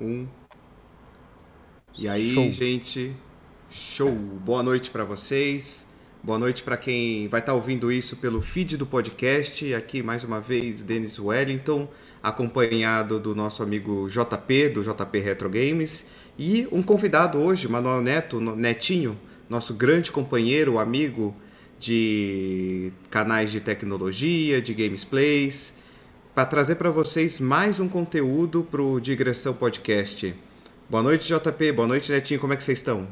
Um. E aí, show. gente, show. Boa noite para vocês. Boa noite para quem vai estar tá ouvindo isso pelo feed do podcast. Aqui mais uma vez, Denis Wellington, acompanhado do nosso amigo JP, do JP Retro Games, e um convidado hoje, Manuel Neto, Netinho, nosso grande companheiro, amigo de canais de tecnologia, de gamesplays, para trazer para vocês mais um conteúdo para o Digressão Podcast. Boa noite, JP. Boa noite, Netinho. Como é que vocês estão?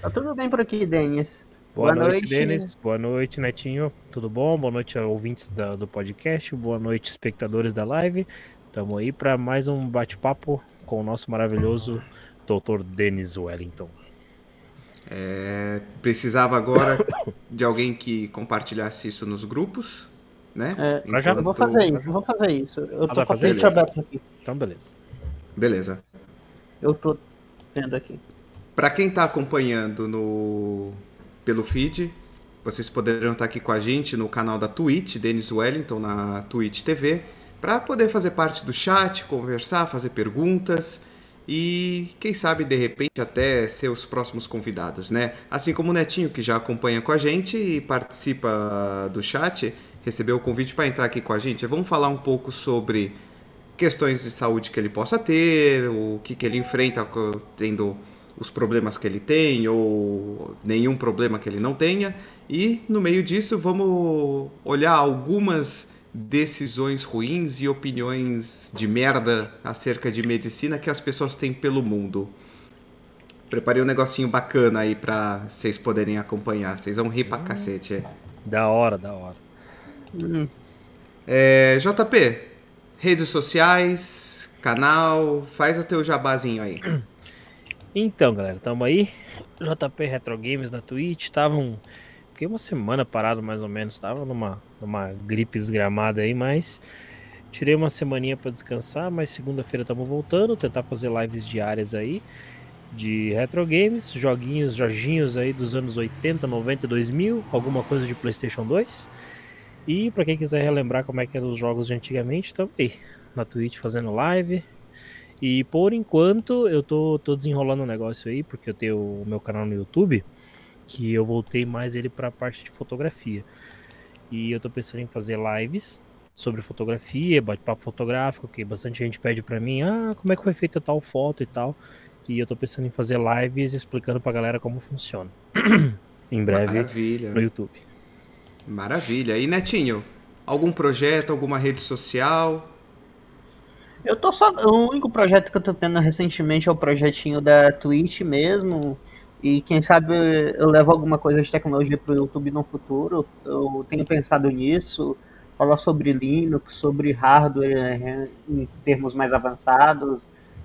Tá tudo bem por aqui, Denis. Boa, Boa noite, noite, Denis. Boa noite, Netinho. Tudo bom? Boa noite, ouvintes da, do podcast. Boa noite, espectadores da live. Estamos aí para mais um bate-papo com o nosso maravilhoso Dr. Denis Wellington. É, precisava agora de alguém que compartilhasse isso nos grupos, né? É, já vou fazer isso, vou fazer isso. Eu tô com a frente aberta aqui. Então, beleza. Beleza. Eu tô vendo aqui. Para quem está acompanhando no pelo feed. Vocês poderão estar aqui com a gente no canal da Twitch, Denis Wellington, na Twitch TV, para poder fazer parte do chat, conversar, fazer perguntas e, quem sabe, de repente, até ser os próximos convidados, né? Assim como o Netinho, que já acompanha com a gente e participa do chat, recebeu o convite para entrar aqui com a gente. Vamos falar um pouco sobre questões de saúde que ele possa ter, o que, que ele enfrenta tendo os problemas que ele tem ou nenhum problema que ele não tenha. E no meio disso, vamos olhar algumas decisões ruins e opiniões de merda acerca de medicina que as pessoas têm pelo mundo. Preparei um negocinho bacana aí para vocês poderem acompanhar. Vocês vão rir pra hum. cacete. É. Da hora, da hora. Hum. É, JP, redes sociais, canal, faz o teu jabazinho aí. Então, galera, tamo aí. JP Retro Games na Twitch. Tava um... Fiquei uma semana parado, mais ou menos. Tava numa, numa gripe esgramada aí, mas tirei uma semaninha para descansar. Mas segunda-feira estamos voltando. Tentar fazer lives diárias aí de retro games, joguinhos, joginhos aí dos anos 80, 90 2000, alguma coisa de PlayStation 2. E para quem quiser relembrar como é que eram os jogos de antigamente, aí na Twitch fazendo live, e por enquanto eu tô, tô desenrolando um negócio aí, porque eu tenho o meu canal no YouTube, que eu voltei mais ele para a parte de fotografia. E eu tô pensando em fazer lives sobre fotografia, bate-papo fotográfico, que bastante gente pede para mim, ah, como é que foi feita tal foto e tal. E eu tô pensando em fazer lives explicando pra galera como funciona. em breve Maravilha. no YouTube. Maravilha. E Netinho, algum projeto, alguma rede social? Eu tô só. O único projeto que eu tô tendo recentemente é o projetinho da Twitch mesmo. E quem sabe eu levo alguma coisa de tecnologia pro YouTube no futuro. Eu tenho pensado nisso. Falar sobre Linux, sobre hardware né, em termos mais avançados.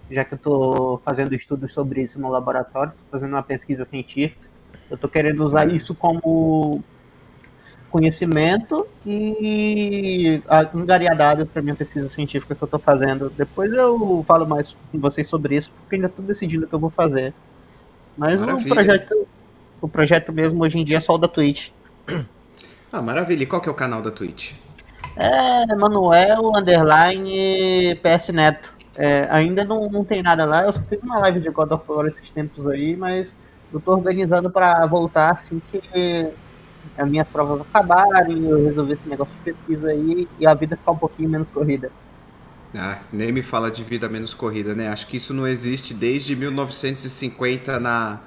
Já que eu tô fazendo estudos sobre isso no laboratório, tô fazendo uma pesquisa científica. Eu tô querendo usar isso como conhecimento e angariar dados para minha pesquisa científica que eu estou fazendo. Depois eu falo mais com vocês sobre isso, porque ainda estou decidindo o que eu vou fazer. Mas o projeto, o projeto mesmo hoje em dia é só o da Twitch. Ah, maravilha. E qual que é o canal da Twitch? É Manuel Underline PS Neto. É, ainda não, não tem nada lá. Eu fiz uma live de God of War esses tempos aí, mas eu tô organizando para voltar assim que as minhas provas acabarem, eu resolver esse negócio de pesquisa aí e a vida ficar um pouquinho menos corrida. Ah, nem me fala de vida menos corrida, né? Acho que isso não existe desde 1950 na,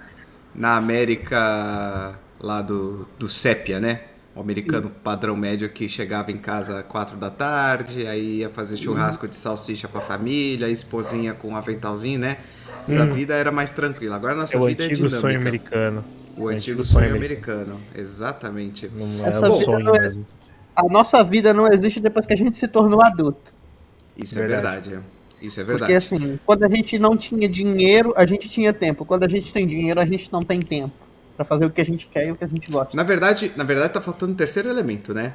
na América lá do, do Sépia, né? O americano Sim. padrão médio que chegava em casa às quatro da tarde, aí ia fazer churrasco de salsicha com a família, esposinha com um aventalzinho, né? Essa hum. vida era mais tranquila. Agora a nossa é vida é dinâmica. sonho americano. O antigo sonho, sonho americano. americano. Exatamente. Não é um sonho é... mesmo. A nossa vida não existe depois que a gente se tornou adulto. Isso é verdade. é verdade. Isso é verdade. Porque assim, quando a gente não tinha dinheiro, a gente tinha tempo. Quando a gente tem dinheiro, a gente não tem tempo para fazer o que a gente quer e o que a gente gosta. Na verdade, na verdade tá faltando um terceiro elemento, né?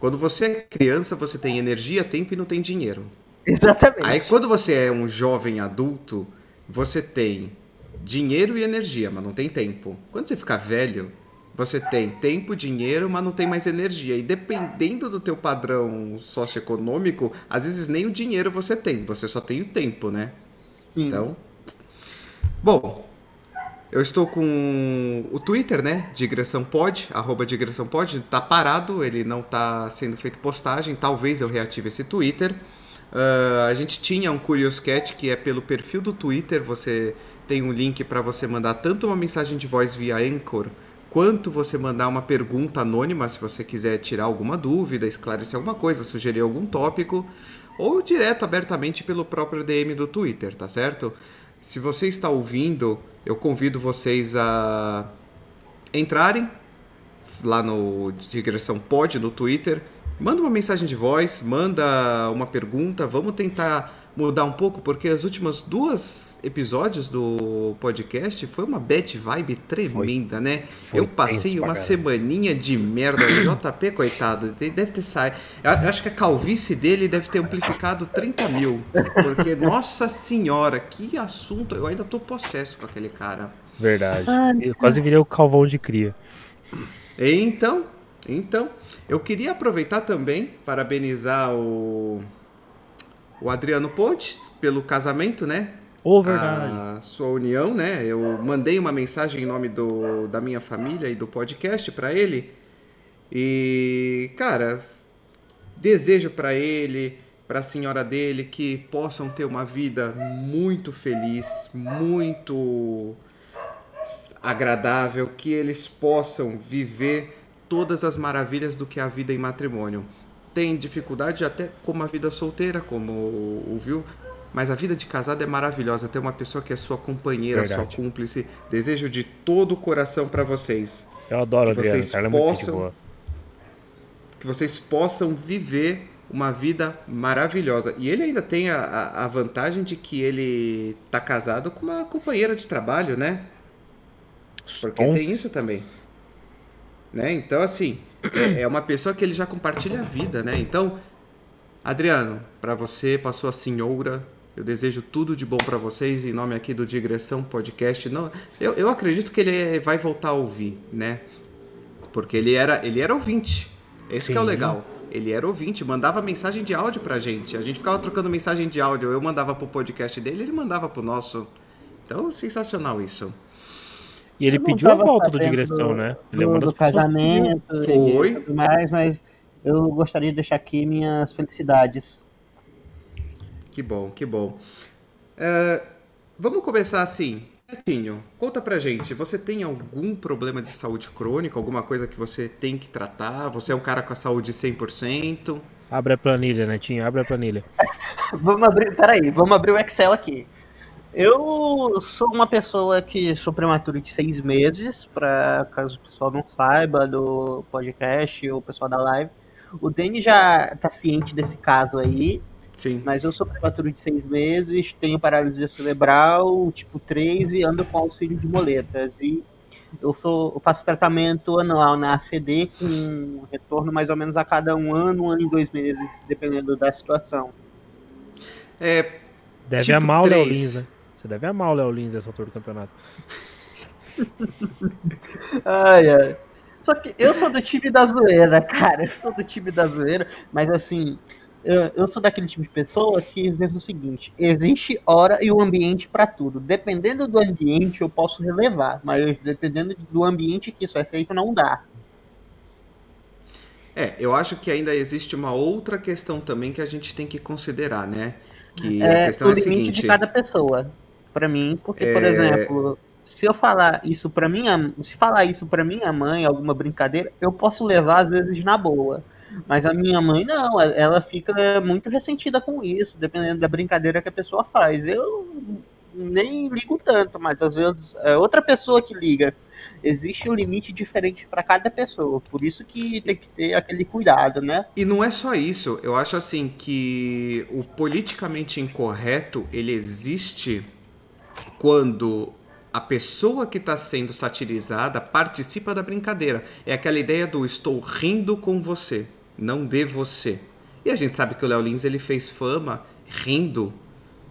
Quando você é criança, você tem energia, tempo e não tem dinheiro. Exatamente. Aí quando você é um jovem adulto, você tem dinheiro e energia, mas não tem tempo. Quando você ficar velho, você tem tempo, dinheiro, mas não tem mais energia. E dependendo do teu padrão socioeconômico, às vezes nem o dinheiro você tem, você só tem o tempo, né? Sim. Então. Bom, eu estou com o Twitter, né? Digressão Pod, arroba Digressão Pod. Tá parado, ele não tá sendo feito postagem. Talvez eu reative esse Twitter. Uh, a gente tinha um Curious Cat que é pelo perfil do Twitter. Você tem um link para você mandar tanto uma mensagem de voz via Anchor, quanto você mandar uma pergunta anônima se você quiser tirar alguma dúvida, esclarecer alguma coisa, sugerir algum tópico, ou direto abertamente pelo próprio DM do Twitter, tá certo? Se você está ouvindo, eu convido vocês a entrarem lá no Digressão Pod no Twitter, manda uma mensagem de voz, manda uma pergunta, vamos tentar mudar um pouco, porque as últimas duas episódios do podcast foi uma bad vibe tremenda, foi. né? Foi eu passei uma semaninha de merda. O JP, coitado, deve ter saído. Eu acho que a calvície dele deve ter amplificado 30 mil. Porque, nossa senhora, que assunto. Eu ainda tô possesso com aquele cara. Verdade. eu quase virei o calvão de cria. Então, então, eu queria aproveitar também, parabenizar o o Adriano Ponte pelo casamento, né? Oh, verdade. A sua união, né? Eu mandei uma mensagem em nome do, da minha família e do podcast para ele. E, cara, desejo para ele, para a senhora dele que possam ter uma vida muito feliz, muito agradável, que eles possam viver todas as maravilhas do que é a vida em matrimônio tem dificuldade até como a vida solteira, como ouviu, mas a vida de casado é maravilhosa. Ter uma pessoa que é sua companheira, Verdade. sua cúmplice. Desejo de todo o coração para vocês. Eu adoro que Adriana, vocês ela possam, é muito boa. Que vocês possam viver uma vida maravilhosa. E ele ainda tem a, a vantagem de que ele tá casado com uma companheira de trabalho, né? Porque tem isso também. Né? Então, assim, é, é uma pessoa que ele já compartilha a vida, né? Então, Adriano, para você, para sua senhora, eu desejo tudo de bom para vocês em nome aqui do Digressão Podcast. Não, eu, eu acredito que ele vai voltar a ouvir, né? Porque ele era, ele era ouvinte. Esse que é o legal. Ele era ouvinte, mandava mensagem de áudio pra gente. A gente ficava trocando mensagem de áudio. Eu mandava pro podcast dele, ele mandava pro nosso. Então, sensacional isso. E ele pediu a volta do digressão, do, né? Ele é uma das do casamento Foi. e tudo mais, mas eu gostaria de deixar aqui minhas felicidades. Que bom, que bom. Uh, vamos começar assim. Netinho, conta pra gente, você tem algum problema de saúde crônica, alguma coisa que você tem que tratar? Você é um cara com a saúde 100%? Abre a planilha, Netinho, abre a planilha. vamos abrir, peraí, vamos abrir o Excel aqui. Eu sou uma pessoa que sou prematuro de seis meses, para caso o pessoal não saiba do podcast ou o pessoal da live. O Dani já tá ciente desse caso aí. Sim. Mas eu sou prematuro de seis meses, tenho paralisia cerebral, tipo 3 e ando com auxílio de moletas. E eu, sou, eu faço tratamento anual na ACD com retorno mais ou menos a cada um ano, um ano e dois meses, dependendo da situação. É, Deve tipo amar o Léo Lins, né? Você deve amar o Léo Lins essa altura do campeonato. ai, ai. Só que eu sou do time da zoeira, cara. Eu sou do time da zoeira, mas assim, eu, eu sou daquele tipo de pessoa que diz o seguinte: existe hora e o ambiente para tudo. Dependendo do ambiente, eu posso relevar, mas dependendo do ambiente que isso é feito, não dá. É, eu acho que ainda existe uma outra questão também que a gente tem que considerar, né? Que é, a questão o é a seguinte, de cada pessoa para mim, porque, é... por exemplo, se eu falar isso para minha, se falar isso para minha mãe, alguma brincadeira, eu posso levar às vezes na boa. Mas a minha mãe não, ela fica muito ressentida com isso, dependendo da brincadeira que a pessoa faz. Eu nem ligo tanto, mas às vezes é outra pessoa que liga. Existe um limite diferente para cada pessoa, por isso que tem que ter aquele cuidado, né? E não é só isso, eu acho assim que o politicamente incorreto ele existe quando a pessoa que está sendo satirizada participa da brincadeira. É aquela ideia do estou rindo com você, não de você. E a gente sabe que o Léo Lins ele fez fama rindo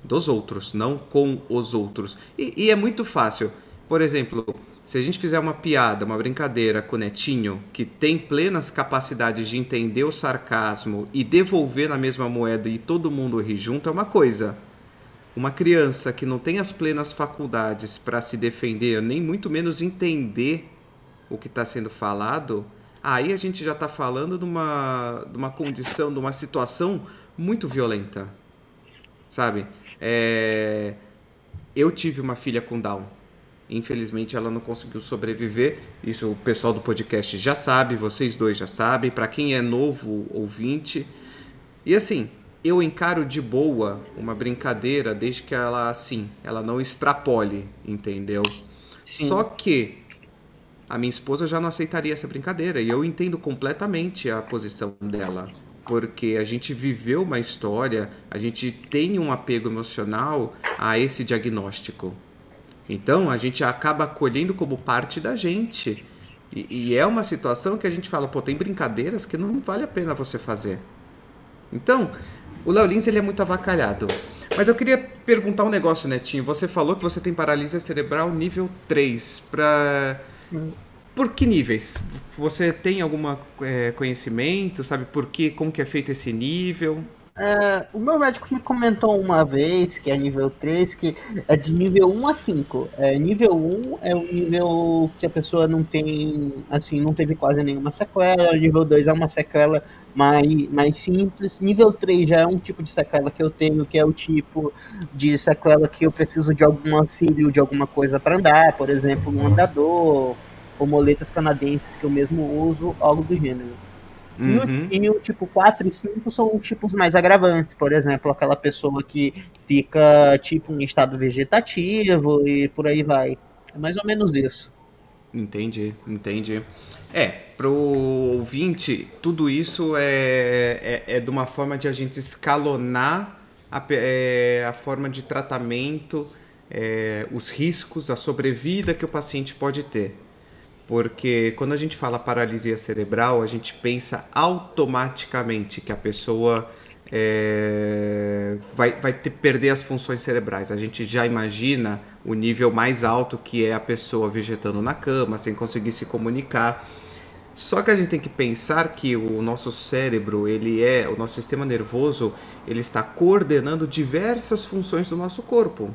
dos outros, não com os outros. E, e, é muito fácil. Por exemplo, se a gente fizer uma piada, uma brincadeira com o Netinho, que tem plenas capacidades de entender o sarcasmo e devolver na mesma moeda e todo mundo rir junto, é uma coisa. Uma criança que não tem as plenas faculdades para se defender, nem muito menos entender o que está sendo falado, aí a gente já está falando de uma, de uma condição, de uma situação muito violenta, sabe? É... Eu tive uma filha com Down. Infelizmente ela não conseguiu sobreviver. Isso o pessoal do podcast já sabe, vocês dois já sabem. Para quem é novo ouvinte, e assim, eu encaro de boa uma brincadeira desde que ela assim, ela não extrapole, entendeu? Sim. Só que a minha esposa já não aceitaria essa brincadeira e eu entendo completamente a posição dela, porque a gente viveu uma história, a gente tem um apego emocional a esse diagnóstico. Então a gente acaba acolhendo como parte da gente. E, e é uma situação que a gente fala, pô, tem brincadeiras que não vale a pena você fazer. Então, o Léo Lins ele é muito avacalhado. Mas eu queria perguntar um negócio, Netinho. Você falou que você tem paralisia cerebral nível 3. Pra... Por que níveis? Você tem algum é, conhecimento? Sabe por que? Como que é feito esse nível? É, o meu médico me comentou uma vez que é nível 3, que é de nível 1 a 5. É, nível 1 é o nível que a pessoa não tem, assim, não teve quase nenhuma sequela. Nível 2 é uma sequela mais, mais simples. Nível 3 já é um tipo de sequela que eu tenho, que é o tipo de sequela que eu preciso de algum auxílio, de alguma coisa para andar, por exemplo, um andador, ou moletas canadenses que eu mesmo uso, algo do gênero. Uhum. E, o, e o tipo 4 e 5 são tipos mais agravantes, por exemplo, aquela pessoa que fica tipo em estado vegetativo e por aí vai. É mais ou menos isso. Entendi, entendi. É, pro ouvinte, tudo isso é, é, é de uma forma de a gente escalonar a, é, a forma de tratamento, é, os riscos, a sobrevida que o paciente pode ter. Porque quando a gente fala paralisia cerebral, a gente pensa automaticamente que a pessoa é, vai, vai ter, perder as funções cerebrais. A gente já imagina o nível mais alto que é a pessoa vegetando na cama, sem conseguir se comunicar. Só que a gente tem que pensar que o nosso cérebro, ele é, o nosso sistema nervoso, ele está coordenando diversas funções do nosso corpo.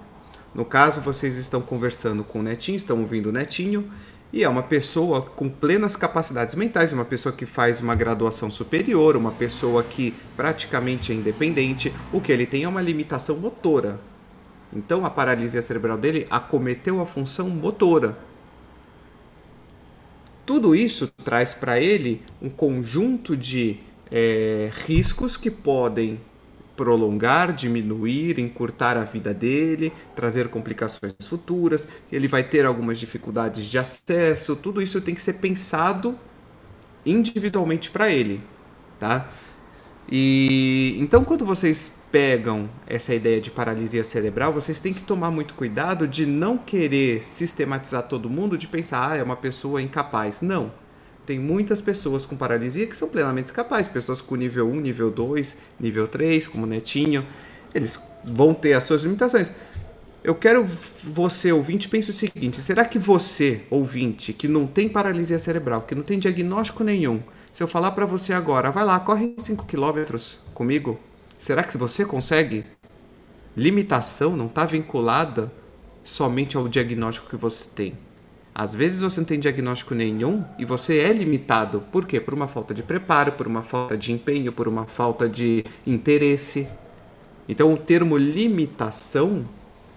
No caso, vocês estão conversando com o netinho, estão ouvindo o netinho, e é uma pessoa com plenas capacidades mentais, uma pessoa que faz uma graduação superior, uma pessoa que praticamente é independente. O que ele tem é uma limitação motora. Então a paralisia cerebral dele acometeu a função motora. Tudo isso traz para ele um conjunto de é, riscos que podem prolongar, diminuir, encurtar a vida dele, trazer complicações futuras, ele vai ter algumas dificuldades de acesso, tudo isso tem que ser pensado individualmente para ele, tá? E então quando vocês pegam essa ideia de paralisia cerebral, vocês têm que tomar muito cuidado de não querer sistematizar todo mundo, de pensar, ah, é uma pessoa incapaz. Não tem muitas pessoas com paralisia que são plenamente capazes, pessoas com nível 1, nível 2, nível 3, como Netinho, eles vão ter as suas limitações. Eu quero você, ouvinte, pense o seguinte: será que você, ouvinte, que não tem paralisia cerebral, que não tem diagnóstico nenhum, se eu falar para você agora, vai lá, corre 5 km comigo, será que você consegue? Limitação não está vinculada somente ao diagnóstico que você tem. Às vezes você não tem diagnóstico nenhum e você é limitado. Por quê? Por uma falta de preparo, por uma falta de empenho, por uma falta de interesse. Então o termo limitação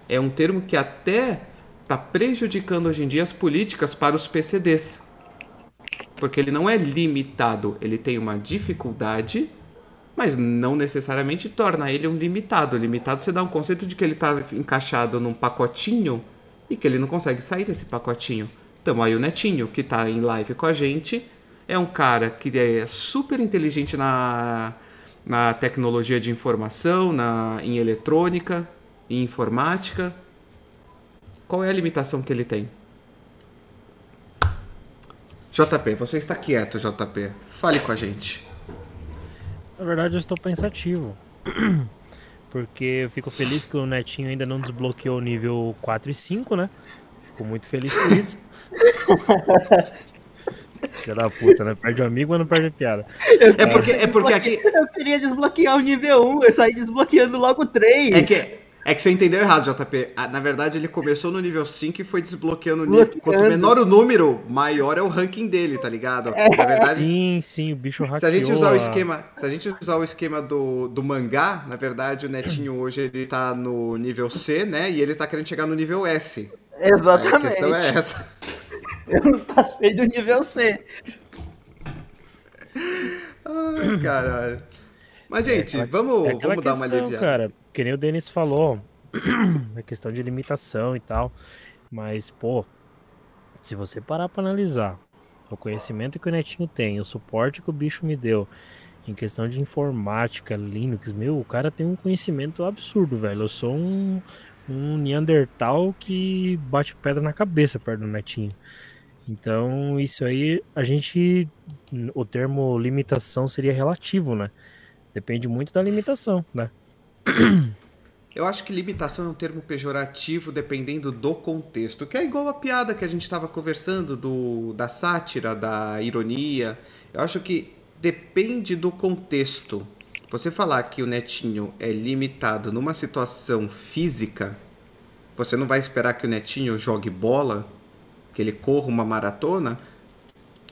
é um termo que até está prejudicando hoje em dia as políticas para os PCDs. Porque ele não é limitado, ele tem uma dificuldade, mas não necessariamente torna ele um limitado. Limitado você dá um conceito de que ele está encaixado num pacotinho e que ele não consegue sair desse pacotinho. Então aí o Netinho, que está em live com a gente, é um cara que é super inteligente na, na tecnologia de informação, na, em eletrônica, em informática. Qual é a limitação que ele tem? JP, você está quieto, JP. Fale com a gente. Na verdade, eu estou pensativo. Porque eu fico feliz que o Netinho ainda não desbloqueou o nível 4 e 5, né? Fico muito feliz por isso. Filha da puta, né? Perde o amigo, mas não perde a piada. É porque, é porque aqui. Eu queria desbloquear o nível 1, eu saí desbloqueando logo o 3. É que É que você entendeu errado, JP. Ah, Na verdade, ele começou no nível 5 e foi desbloqueando o nível. Quanto menor o número, maior é o ranking dele, tá ligado? Na verdade, Sim, sim, o bicho hackeou. se a gente usar o esquema, se a gente usar o esquema do, do mangá, na verdade, o Netinho hoje ele tá no nível C, né? E ele tá querendo chegar no nível S. Aí a Exatamente. questão é essa. Eu não passei do nível C. Ai, caralho. Mas, gente, vamos, É vamos dar uma aliviada. cara, que nem o Denis falou, a questão de limitação e tal, mas, pô, se você parar pra analisar o conhecimento que o Netinho tem, o suporte que o bicho me deu, em questão de informática, Linux, meu, o cara tem um conhecimento absurdo, velho. Eu sou um, um Neandertal que bate pedra na cabeça perto do Netinho. Então, isso aí, a gente. O termo limitação seria relativo, né? Depende muito da limitação, né? Eu acho que limitação é um termo pejorativo dependendo do contexto, que é igual a piada que a gente estava conversando do, da sátira, da ironia. Eu acho que depende do contexto. Você falar que o netinho é limitado numa situação física, você não vai esperar que o netinho jogue bola, que ele corra uma maratona?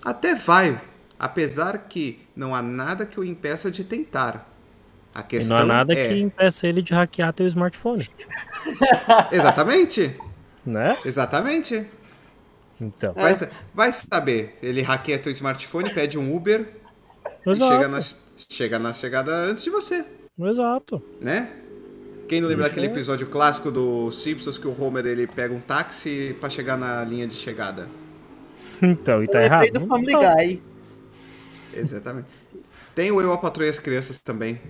Até vai, apesar que não há nada que o impeça de tentar. A E questão não há nada é... que impeça ele de hackear teu smartphone, Exatamente, né? exatamente. Então, Vai, vai saber, ele hackeia teu smartphone, pede um Uber e exato, chega na, chega na chegada antes de você, exato. né? Quem não lembra Isso daquele é. episódio clássico do Simpsons que o Homer ele pega um táxi pra chegar na linha de chegada? Então, e tá eu lembrei errado? do Family tá. Guy. Exatamente. Tem o Eu, a Patroa e as Crianças também.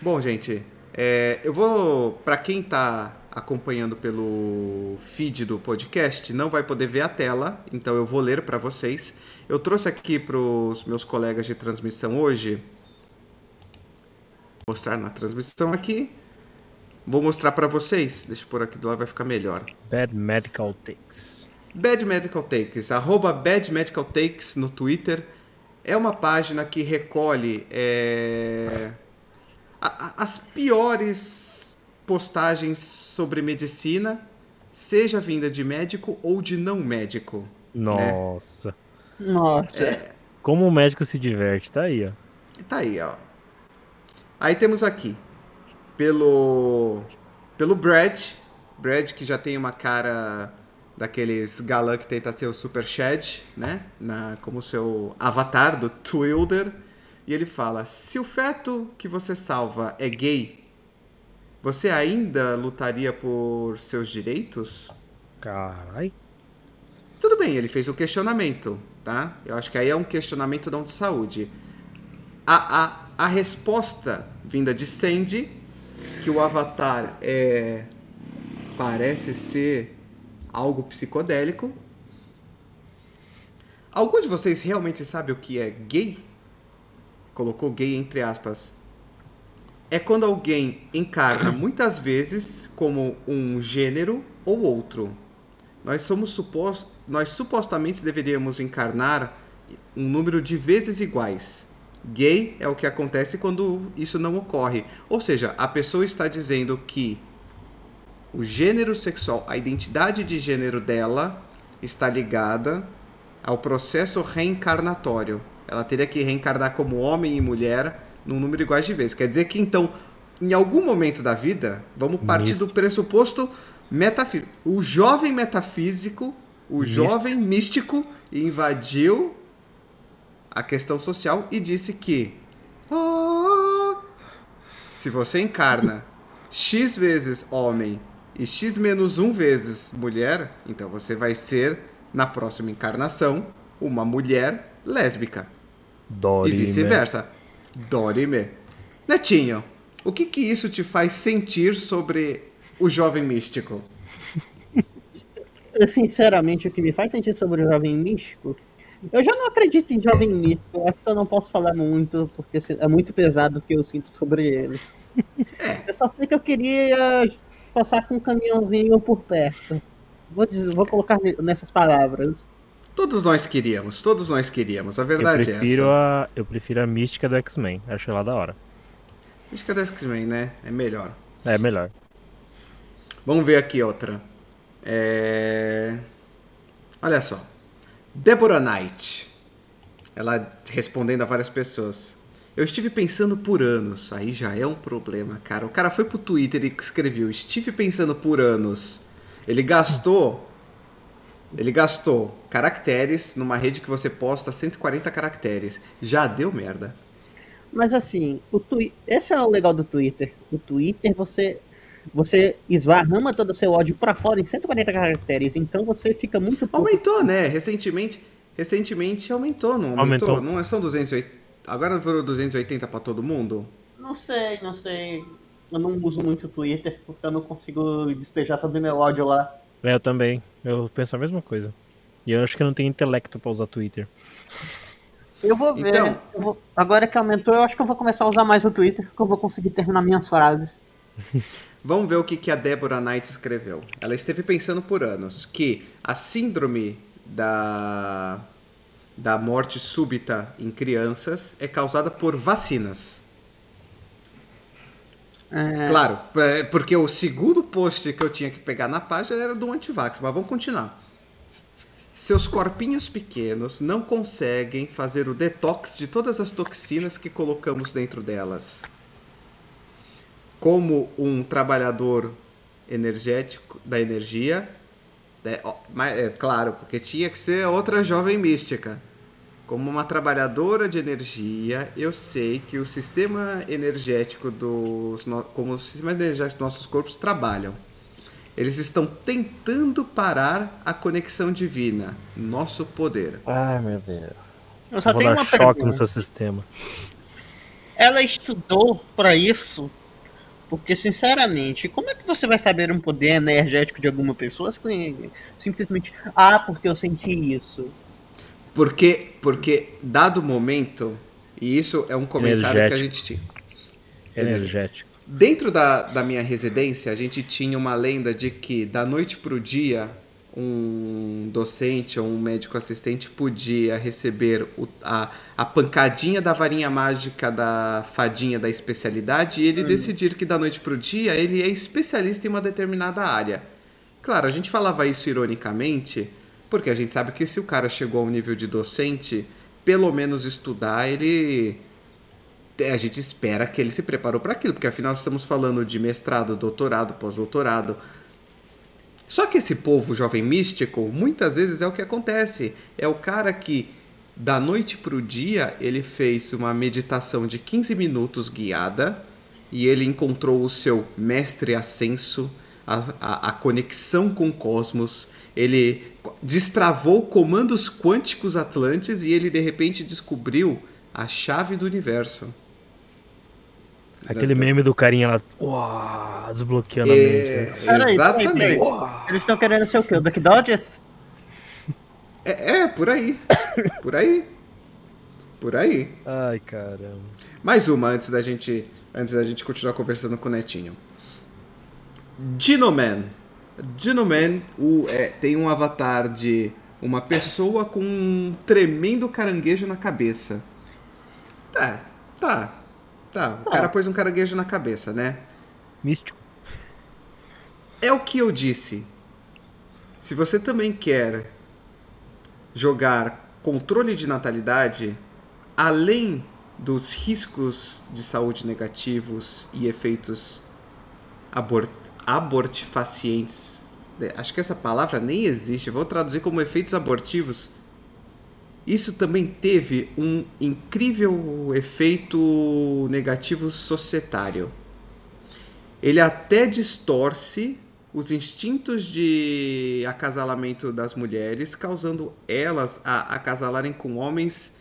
Bom, gente, é, eu vou. Pra quem tá acompanhando pelo feed do podcast, não vai poder ver a tela, então eu vou ler pra vocês. Eu trouxe aqui pros meus colegas de transmissão hoje. Vou mostrar na transmissão aqui. Vou mostrar pra vocês. Deixa eu pôr aqui do lado, vai ficar melhor. Bad Medical Takes. Bad Medical Takes, arroba Bad Medical Takes no Twitter. É uma página que recolhe é, a- a- as piores postagens sobre medicina, seja vinda de médico ou de não médico. Nossa. Nossa. Como o médico se diverte, tá aí, ó. Tá aí, ó. Aí temos aqui, pelo, pelo Brad, Brad que já tem uma cara daqueles galã que tenta ser o Super Shed, né? Na, como seu avatar do Twilder. E ele fala, se o feto que você salva é gay, você ainda lutaria por seus direitos? Carai. Tudo bem, ele fez um questionamento, tá? Eu acho que aí é um questionamento não de saúde. A, a, a resposta vinda de Sandy, que o avatar é parece ser algo psicodélico. Algum de vocês realmente sabe o que é gay? Colocou gay entre aspas. É quando alguém encarna muitas vezes como um gênero ou outro. Nós somos supos... nós supostamente deveríamos encarnar um número de vezes iguais. Gay é o que acontece quando isso não ocorre. Ou seja, a pessoa está dizendo que o gênero sexual, a identidade de gênero dela está ligada ao processo reencarnatório. Ela teria que reencarnar como homem e mulher num número iguais de vezes. Quer dizer que então, em algum momento da vida, vamos partir do pressuposto metafísico. O jovem metafísico, o Místicos. jovem místico invadiu a questão social e disse que "Ah, se você encarna x vezes homem e x menos 1 vezes mulher, então você vai ser, na próxima encarnação, uma mulher lésbica. Dorime. E vice-versa. Dorime. Netinho, o que que isso te faz sentir sobre o jovem místico? Sinceramente, o que me faz sentir sobre o Jovem Místico, eu já não acredito em Jovem Místico. Eu acho que eu não posso falar muito, porque é muito pesado o que eu sinto sobre eles. Eu só sei que eu queria passar com um caminhãozinho por perto. Vou, dizer- vou colocar ne- nessas palavras. Todos nós queríamos, todos nós queríamos. A Eu verdade é prefiro, essa. a, eu prefiro a mística do X-Men. Acho ela da hora. É da X-Men, né? É melhor. É melhor. Vamos ver aqui outra. É... Olha só. Deborah Knight. Ela respondendo a várias pessoas. Eu estive pensando por anos. Aí já é um problema, cara. O cara foi pro Twitter e escreveu: Estive pensando por anos. Ele gastou. Ele gastou caracteres numa rede que você posta 140 caracteres. Já deu merda. Mas assim, o twi... esse é o legal do Twitter. O Twitter você você esvarrama todo o seu ódio para fora em 140 caracteres, então você fica muito pouco... Aumentou, né? Recentemente, recentemente aumentou, não aumentou? aumentou. Não são 280, agora virou 280 para todo mundo? Não sei, não sei. Eu não uso muito o Twitter, porque eu não consigo despejar todo o meu ódio lá. É, eu também. Eu penso a mesma coisa. E eu acho que eu não tenho intelecto para usar Twitter. Eu vou ver. Então, eu vou... Agora que aumentou, eu acho que eu vou começar a usar mais o Twitter, porque eu vou conseguir terminar minhas frases. Vamos ver o que, que a Deborah Knight escreveu. Ela esteve pensando por anos que a síndrome da, da morte súbita em crianças é causada por vacinas. É... Claro, é, porque o segundo post que eu tinha que pegar na página era do antivax, mas vamos continuar. Seus corpinhos pequenos não conseguem fazer o detox de todas as toxinas que colocamos dentro delas como um trabalhador energético da energia, é, mas, é claro, porque tinha que ser outra jovem mística. Como uma trabalhadora de energia, eu sei que o sistema energético dos como o sistema energético dos nossos corpos trabalham. Eles estão tentando parar a conexão divina, nosso poder. Ai, meu Deus. Eu só Vou tenho dar uma choque pergunta. no seu sistema. Ela estudou para isso porque, sinceramente, como é que você vai saber um poder energético de alguma pessoa simplesmente, ah, porque eu senti isso? Porque, porque dado o momento, e isso é um comentário que a gente tinha. Energético. Dentro da, da minha residência, a gente tinha uma lenda de que da noite para o dia um docente ou um médico assistente podia receber o, a, a pancadinha da varinha mágica da fadinha da especialidade e ele hum. decidir que da noite para o dia ele é especialista em uma determinada área. Claro, a gente falava isso ironicamente, porque a gente sabe que se o cara chegou ao nível de docente, pelo menos estudar, ele a gente espera que ele se preparou para aquilo, porque afinal estamos falando de mestrado, doutorado, pós-doutorado, só que esse povo jovem místico, muitas vezes é o que acontece. É o cara que, da noite para o dia, ele fez uma meditação de 15 minutos guiada e ele encontrou o seu mestre ascenso, a, a, a conexão com o cosmos. Ele destravou comandos quânticos atlantes e ele de repente descobriu a chave do universo. Aquele meme do carinha lá, uau, desbloqueando a mente. Né? Exatamente. Peraí, Eles estão querendo ser o quê? O Duck Dodger? É, é, por aí. Por aí. Por aí. Ai, caramba. Mais uma antes da gente, antes da gente continuar conversando com o Netinho. Dinoman. Dinoman o, é, tem um avatar de uma pessoa com um tremendo caranguejo na cabeça. Tá, tá. Tá, o cara pôs um caranguejo na cabeça, né? Místico. É o que eu disse. Se você também quer jogar controle de natalidade, além dos riscos de saúde negativos e efeitos abort abortifacientes, né, acho que essa palavra nem existe, vou traduzir como efeitos abortivos isso também teve um incrível efeito negativo societário. Ele até distorce os instintos de acasalamento das mulheres, causando elas a acasalarem com homens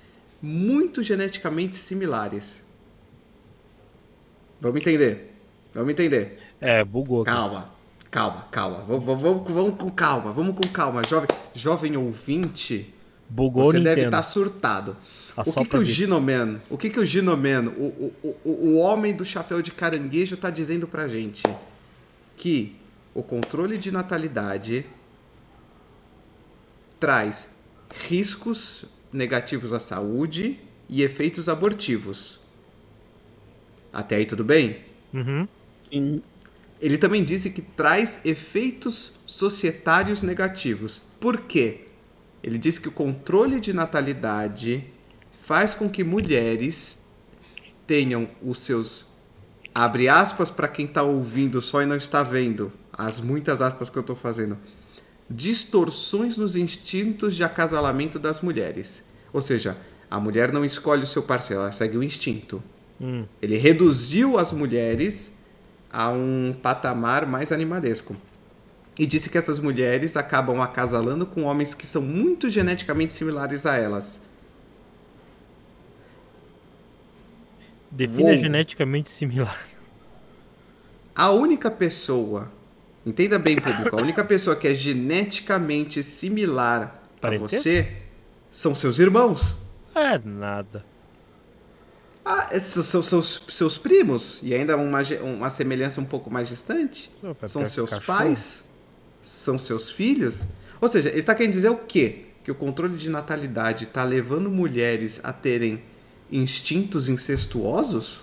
muito geneticamente similares. Vamos entender? Vamos entender? É, bugou. Calma, calma, calma. Vamos, vamos, vamos com calma, vamos com calma. Jovem, jovem ouvinte, Bugou Você Nintendo. deve estar surtado. o que, que o Ginoman, o que, que o Ginoman, o, o, o, o homem do chapéu de caranguejo, está dizendo pra gente? Que o controle de natalidade traz riscos negativos à saúde e efeitos abortivos. Até aí tudo bem? Uhum. Sim. ele também disse que traz efeitos societários negativos. Por quê? Ele disse que o controle de natalidade faz com que mulheres tenham os seus abre aspas para quem está ouvindo só e não está vendo as muitas aspas que eu estou fazendo distorções nos instintos de acasalamento das mulheres. Ou seja, a mulher não escolhe o seu parceiro, ela segue o instinto. Hum. Ele reduziu as mulheres a um patamar mais animalesco. E disse que essas mulheres acabam acasalando com homens que são muito geneticamente similares a elas. Defina Uou. geneticamente similar. A única pessoa, entenda bem, público, a única pessoa que é geneticamente similar a você são seus irmãos. É nada. Ah, esses são seus, seus primos? E ainda uma, uma semelhança um pouco mais distante? são seus cachorro. pais? São seus filhos? Ou seja, ele está querendo dizer o quê? Que o controle de natalidade está levando mulheres a terem instintos incestuosos?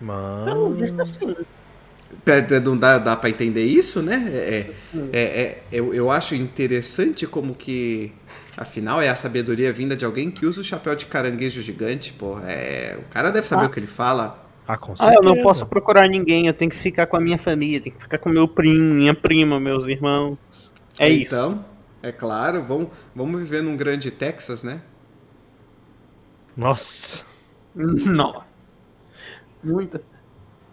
Mano. Não, assim. Não dá, dá para entender isso, né? É, é, é, eu, eu acho interessante como que Afinal, é a sabedoria vinda de alguém que usa o chapéu de caranguejo gigante, pô. É... O cara deve saber ah. o que ele fala. Ah, com certeza. ah, eu não posso procurar ninguém, eu tenho que ficar com a minha família, tenho que ficar com meu primo, minha prima, meus irmãos. É então, isso. Então, é claro, vamos, vamos viver num grande Texas, né? Nossa. Nossa. Muita.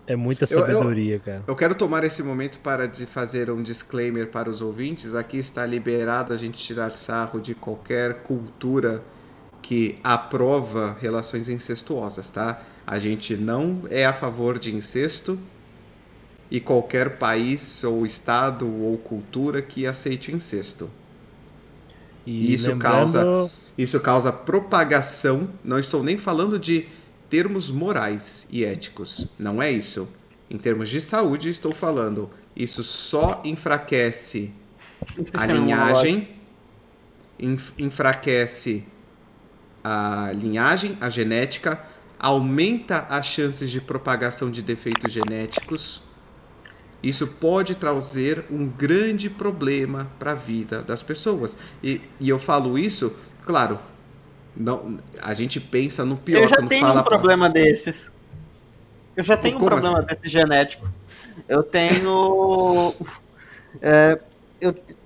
É muita sabedoria, eu, eu, cara. Eu quero tomar esse momento para de fazer um disclaimer para os ouvintes. Aqui está liberado a gente tirar sarro de qualquer cultura que aprova relações incestuosas, tá? A gente não é a favor de incesto e qualquer país ou estado ou cultura que aceite o incesto. E isso lembrando... causa isso causa propagação. Não estou nem falando de termos morais e éticos. Não é isso. Em termos de saúde, estou falando. Isso só enfraquece a linhagem, enfraquece a linhagem, a genética, aumenta as chances de propagação de defeitos genéticos. Isso pode trazer um grande problema para a vida das pessoas. E, e eu falo isso, claro, não, a gente pensa no pior. Eu já tenho um problema desses. Eu já tenho Como um problema assim? desse genético. Eu tenho. É,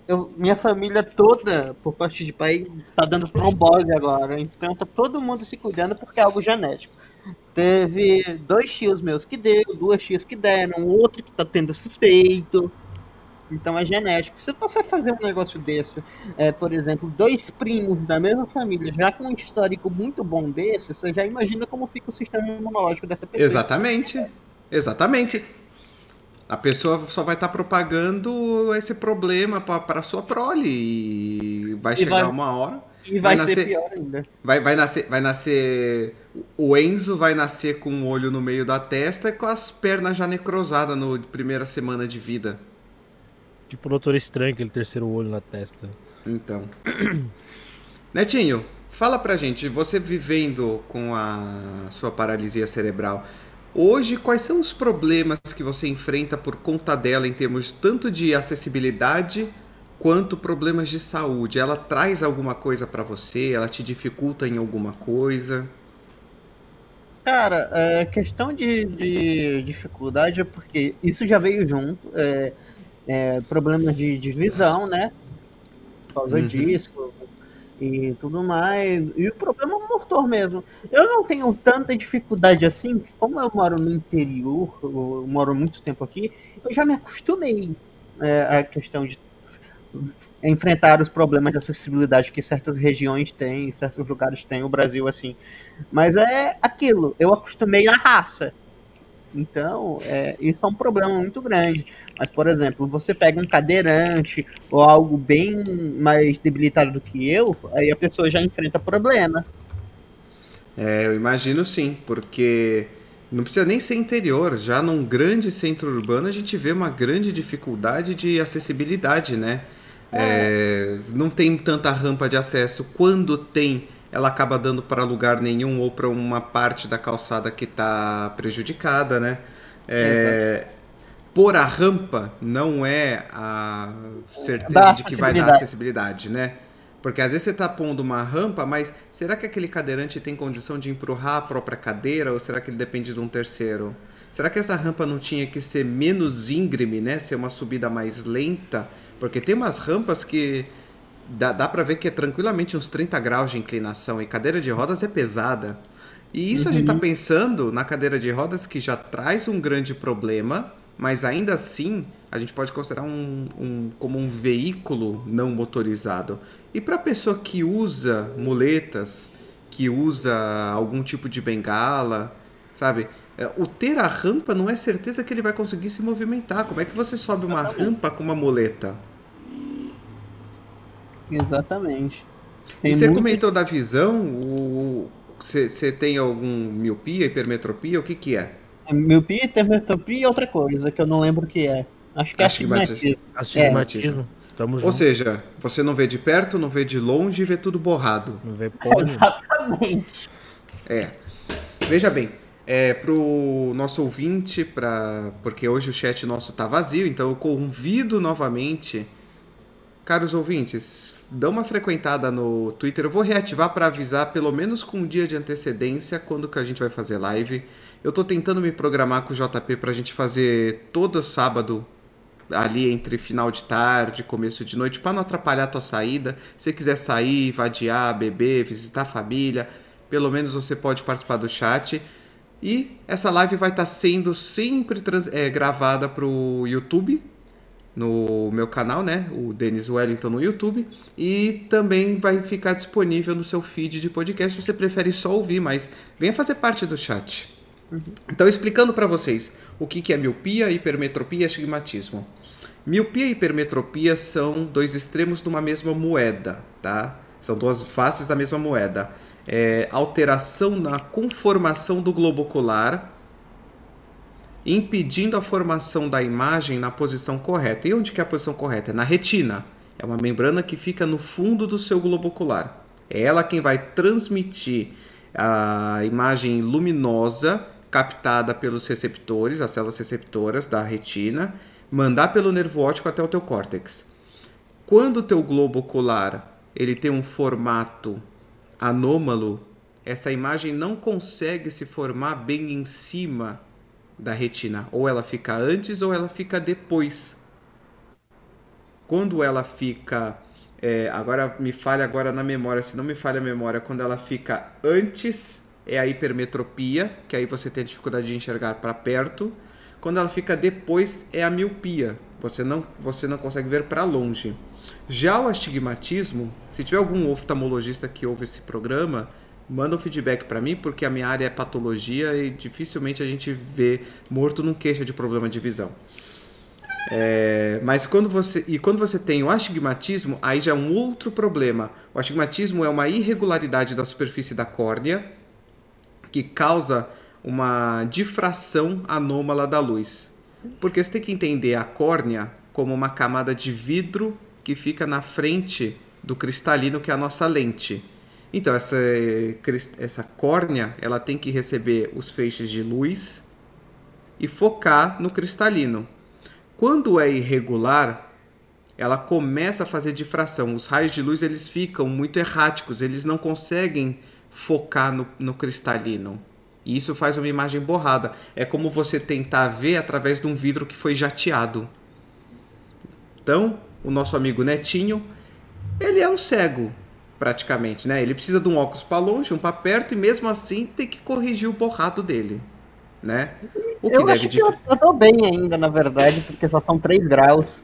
eu, minha família toda, por parte de pai, tá dando trombose agora. Então tá todo mundo se cuidando porque é algo genético. Teve dois tios meus que deu, duas tias que deram, outro que tá tendo suspeito. Então é genético. Se você fazer um negócio desse, é, por exemplo, dois primos da mesma família, já com um histórico muito bom desse, você já imagina como fica o sistema imunológico dessa pessoa. Exatamente. Exatamente. A pessoa só vai estar tá propagando esse problema para sua prole e vai e chegar vai, uma hora. E vai, vai nascer, ser pior ainda. Vai, vai, nascer, vai nascer. O Enzo vai nascer com um olho no meio da testa e com as pernas já necrosadas na primeira semana de vida. Tipo o Doutor Estranho, aquele terceiro olho na testa. Então. Netinho, fala pra gente, você vivendo com a sua paralisia cerebral, hoje quais são os problemas que você enfrenta por conta dela em termos tanto de acessibilidade quanto problemas de saúde? Ela traz alguma coisa para você? Ela te dificulta em alguma coisa? Cara, é, questão de, de dificuldade é porque isso já veio junto. É, é, problemas de, de visão, né? Por causa uhum. disso e tudo mais. E o problema é motor mesmo. Eu não tenho tanta dificuldade assim, como eu moro no interior, eu moro muito tempo aqui, eu já me acostumei é, à questão de enfrentar os problemas de acessibilidade que certas regiões têm, certos lugares têm, o Brasil assim. Mas é aquilo, eu acostumei na raça. Então, é, isso é um problema muito grande. Mas, por exemplo, você pega um cadeirante ou algo bem mais debilitado do que eu, aí a pessoa já enfrenta problema. É, eu imagino sim, porque não precisa nem ser interior, já num grande centro urbano a gente vê uma grande dificuldade de acessibilidade, né? É. É, não tem tanta rampa de acesso. Quando tem ela acaba dando para lugar nenhum ou para uma parte da calçada que está prejudicada, né? É, pôr a rampa não é a certeza de que vai dar acessibilidade, né? Porque às vezes você está pondo uma rampa, mas será que aquele cadeirante tem condição de empurrar a própria cadeira ou será que ele depende de um terceiro? Será que essa rampa não tinha que ser menos íngreme, né? Ser uma subida mais lenta? Porque tem umas rampas que dá, dá para ver que é tranquilamente uns 30 graus de inclinação e cadeira de rodas é pesada. E isso uhum. a gente está uhum. pensando na cadeira de rodas que já traz um grande problema, mas ainda assim a gente pode considerar um, um como um veículo não motorizado. E para a pessoa que usa muletas, que usa algum tipo de bengala, sabe? É, o ter a rampa não é certeza que ele vai conseguir se movimentar. Como é que você sobe uma rampa com uma muleta? Exatamente. Tem e você muito... comentou da visão, você tem algum miopia, hipermetropia, o que que é? é miopia, hipermetropia e outra coisa que eu não lembro o que é. Acho que é astigmatismo. Astigmatismo. É. Tamo junto. Ou seja, você não vê de perto, não vê de longe e vê tudo borrado. Não vê porra. Exatamente. É. Veja bem, é, pro nosso ouvinte, pra, porque hoje o chat nosso tá vazio, então eu convido novamente, caros ouvintes, dá uma frequentada no Twitter. Eu vou reativar para avisar pelo menos com um dia de antecedência quando que a gente vai fazer live. Eu tô tentando me programar com o JP pra gente fazer todo sábado ali entre final de tarde, começo de noite, para não atrapalhar a tua saída. Se quiser sair, vadiar, beber, visitar a família, pelo menos você pode participar do chat. E essa live vai estar tá sendo sempre é, gravada para o YouTube, no meu canal, né? O Denis Wellington no YouTube. E também vai ficar disponível no seu feed de podcast se você prefere só ouvir, mas venha fazer parte do chat. Uhum. Então, explicando para vocês o que, que é miopia, hipermetropia e astigmatismo. Miopia e hipermetropia são dois extremos de uma mesma moeda, tá? São duas faces da mesma moeda. É, alteração na conformação do globo ocular, impedindo a formação da imagem na posição correta. E onde que é a posição correta? É na retina. É uma membrana que fica no fundo do seu globo ocular. É ela quem vai transmitir a imagem luminosa captada pelos receptores, as células receptoras da retina, mandar pelo nervo óptico até o teu córtex. Quando o teu globo ocular ele tem um formato anômalo, essa imagem não consegue se formar bem em cima da retina. Ou ela fica antes ou ela fica depois. Quando ela fica. É, agora me falha agora na memória, se não me falha a memória, quando ela fica antes é a hipermetropia, que aí você tem dificuldade de enxergar para perto. Quando ela fica depois é a miopia. Você não, você não consegue ver para longe. Já o astigmatismo, se tiver algum oftalmologista que ouve esse programa, manda um feedback para mim, porque a minha área é patologia e dificilmente a gente vê morto não queixa de problema de visão. É, mas quando você e quando você tem o astigmatismo, aí já é um outro problema. O astigmatismo é uma irregularidade da superfície da córnea que causa uma difração anômala da luz. Porque você tem que entender a córnea como uma camada de vidro que fica na frente do cristalino, que é a nossa lente. Então, essa, essa córnea ela tem que receber os feixes de luz e focar no cristalino. Quando é irregular, ela começa a fazer difração. Os raios de luz eles ficam muito erráticos, eles não conseguem focar no, no cristalino. E isso faz uma imagem borrada. É como você tentar ver através de um vidro que foi jateado. Então, o nosso amigo Netinho, ele é um cego, praticamente, né? Ele precisa de um óculos para longe, um para perto, e mesmo assim tem que corrigir o borrado dele, né? O que eu deve acho que eu, eu tô bem ainda, na verdade, porque só são 3 graus.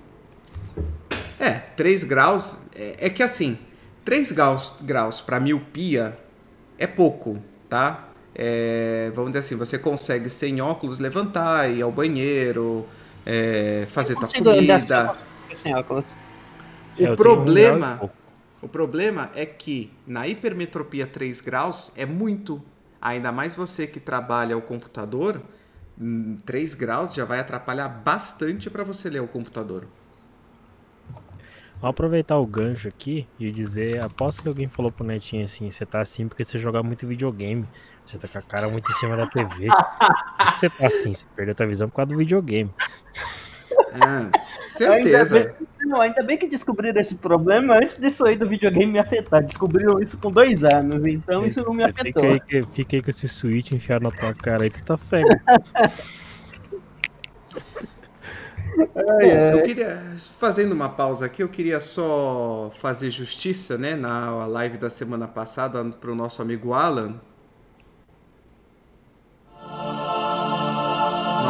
É, 3 graus. É, é que assim, 3 graus, graus para miopia é pouco, tá? é, vamos dizer assim, você consegue sem óculos levantar, ir ao banheiro, é, fazer tua comida. Sem óculos. O é, problema, um o problema é que na hipermetropia 3 graus é muito. Ainda mais você que trabalha o computador, 3 hum, graus já vai atrapalhar bastante para você ler o computador. Vou aproveitar o gancho aqui e dizer, aposto que alguém falou pro Netinho assim, você tá assim porque você joga muito videogame. Você tá com a cara muito em cima da TV. Por que você tá assim? Você perdeu a visão por causa do videogame. É, certeza. Ainda bem, não, ainda bem que descobriram esse problema antes disso aí do videogame me afetar. Descobriram isso com dois anos, então isso não me afetou. Fica aí, que- fica aí com esse switch enfiado na tua cara aí, tu tá cego. Bom, eu queria, fazendo uma pausa aqui, eu queria só fazer justiça, né, na live da semana passada para o nosso amigo Alan.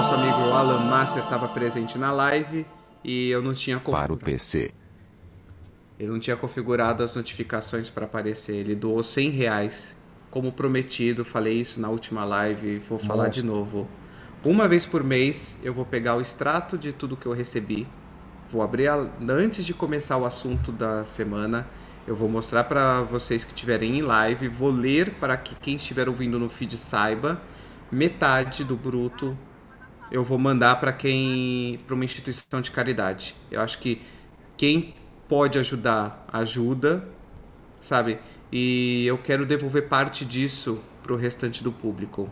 Nosso amigo Alan Master estava presente na live e eu não tinha para o configurado. PC. Ele não tinha configurado as notificações para aparecer. Ele doou 100 reais, como prometido. Falei isso na última live e vou falar de novo. Uma vez por mês eu vou pegar o extrato de tudo que eu recebi. Vou abrir a- antes de começar o assunto da semana. Eu vou mostrar para vocês que estiverem em live. Vou ler para que quem estiver ouvindo no feed saiba. Metade do bruto eu vou mandar para quem para uma instituição de caridade. Eu acho que quem pode ajudar ajuda, sabe? E eu quero devolver parte disso para o restante do público.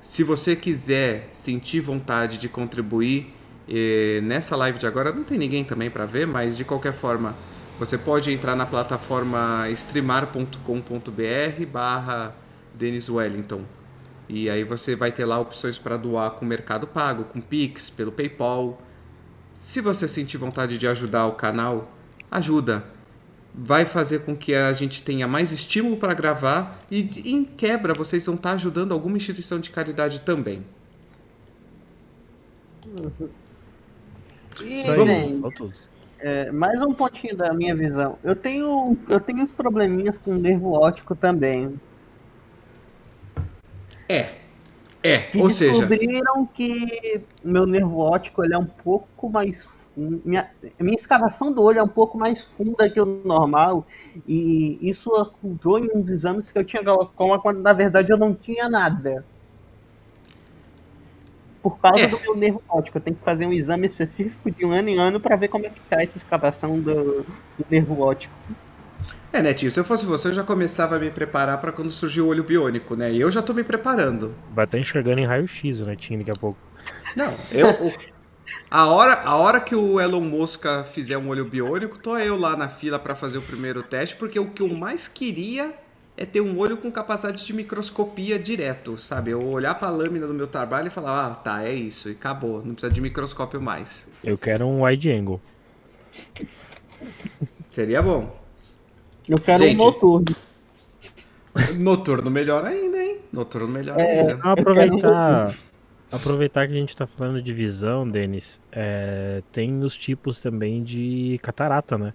Se você quiser sentir vontade de contribuir eh, nessa live de agora, não tem ninguém também para ver, mas de qualquer forma, você pode entrar na plataforma streamar.com.br barra Denis Wellington. E aí você vai ter lá opções para doar com Mercado Pago, com Pix, pelo PayPal. Se você sentir vontade de ajudar o canal, ajuda. Vai fazer com que a gente tenha mais estímulo para gravar e em quebra vocês vão estar ajudando alguma instituição de caridade também. E, Isso aí, gente, fotos. é, mais um pontinho da minha visão. Eu tenho, eu tenho uns probleminhas com o nervo óptico também. É. É, Que ou seja, descobriram que meu nervo óptico ele é um pouco mais minha, minha escavação do olho é um pouco mais funda que o normal e isso ocultou em uns exames que eu tinha glaucoma quando na verdade eu não tinha nada. Por causa É. do meu nervo óptico, eu tenho que fazer um exame específico de um ano em ano para ver como é que tá essa escavação do, do nervo óptico. É, Netinho, se eu fosse você, eu já começava a me preparar para quando surgir o olho biônico, né? E eu já tô me preparando. Vai estar enxergando em raio-x o Netinho daqui a pouco. Não, eu. o- a, hora, a hora que o Elon Musk fizer um olho biônico, tô eu lá na fila para fazer o primeiro teste, porque o que eu mais queria é ter um olho com capacidade de microscopia direto, sabe? Eu olhar para a lâmina do meu trabalho e falar, ah, tá, é isso, e acabou, não precisa de microscópio mais. Eu quero um wide angle. Seria bom. Eu quero Gente. um noturno. Noturno melhor ainda, hein? Noturno melhor ainda. Então, aproveitar, aproveitar que a gente tá falando de visão, Denis, é, tem os tipos também de catarata, né?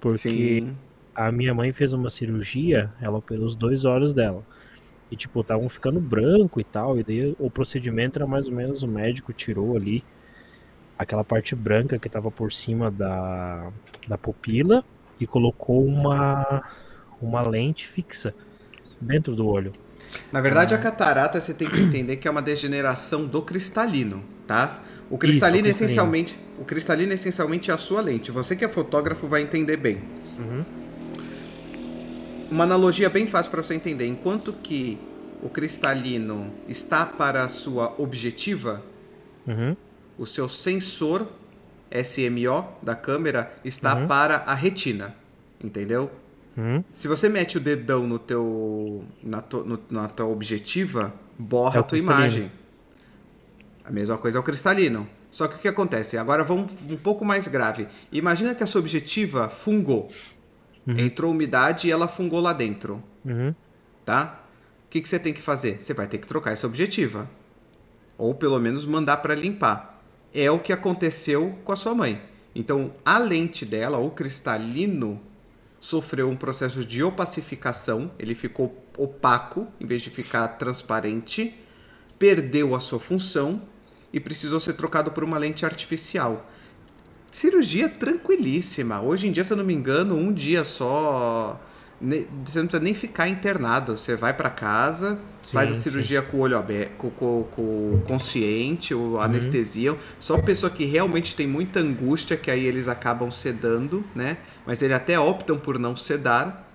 Porque Sim. a minha mãe fez uma cirurgia, ela operou os dois olhos dela. E, tipo, estavam ficando branco e tal. E daí o procedimento era mais ou menos o médico tirou ali aquela parte branca que tava por cima da, da pupila e colocou uma, uma lente fixa dentro do olho. Na verdade, a catarata você tem que entender que é uma degeneração do cristalino, tá? O cristalino, cristalino. essencialmente, o cristalino essencialmente é a sua lente. Você que é fotógrafo vai entender bem. Uhum. Uma analogia bem fácil para você entender. Enquanto que o cristalino está para a sua objetiva, Uhum. o seu sensor SMO da câmera está Uhum. para a retina, entendeu? Uhum. Se você mete o dedão no teu na, tu- no- na tua objetiva, borra É a tua imagem. A mesma coisa é o cristalino. Só que o que acontece? Agora vamos um pouco mais grave. Imagina que a sua objetiva fungou. Uhum. Entrou umidade e ela fungou lá dentro, Uhum. tá? O que, que você tem que fazer? Você vai ter que trocar essa objetiva. Ou pelo menos mandar para limpar. É o que aconteceu com a sua mãe. Então, a lente dela, o cristalino, sofreu um processo de opacificação. Ele ficou opaco em vez de ficar transparente. Perdeu a sua função e precisou ser trocado por uma lente artificial. Cirurgia tranquilíssima. Hoje em dia, se eu não me engano, um dia só você não precisa nem ficar internado. Você vai para casa, sim, faz a cirurgia sim. com o olho aberto, com, com, com o consciente, ou uhum. anestesia. Só pessoa que realmente tem muita angústia, que aí eles acabam sedando, né? Mas eles até optam por não sedar.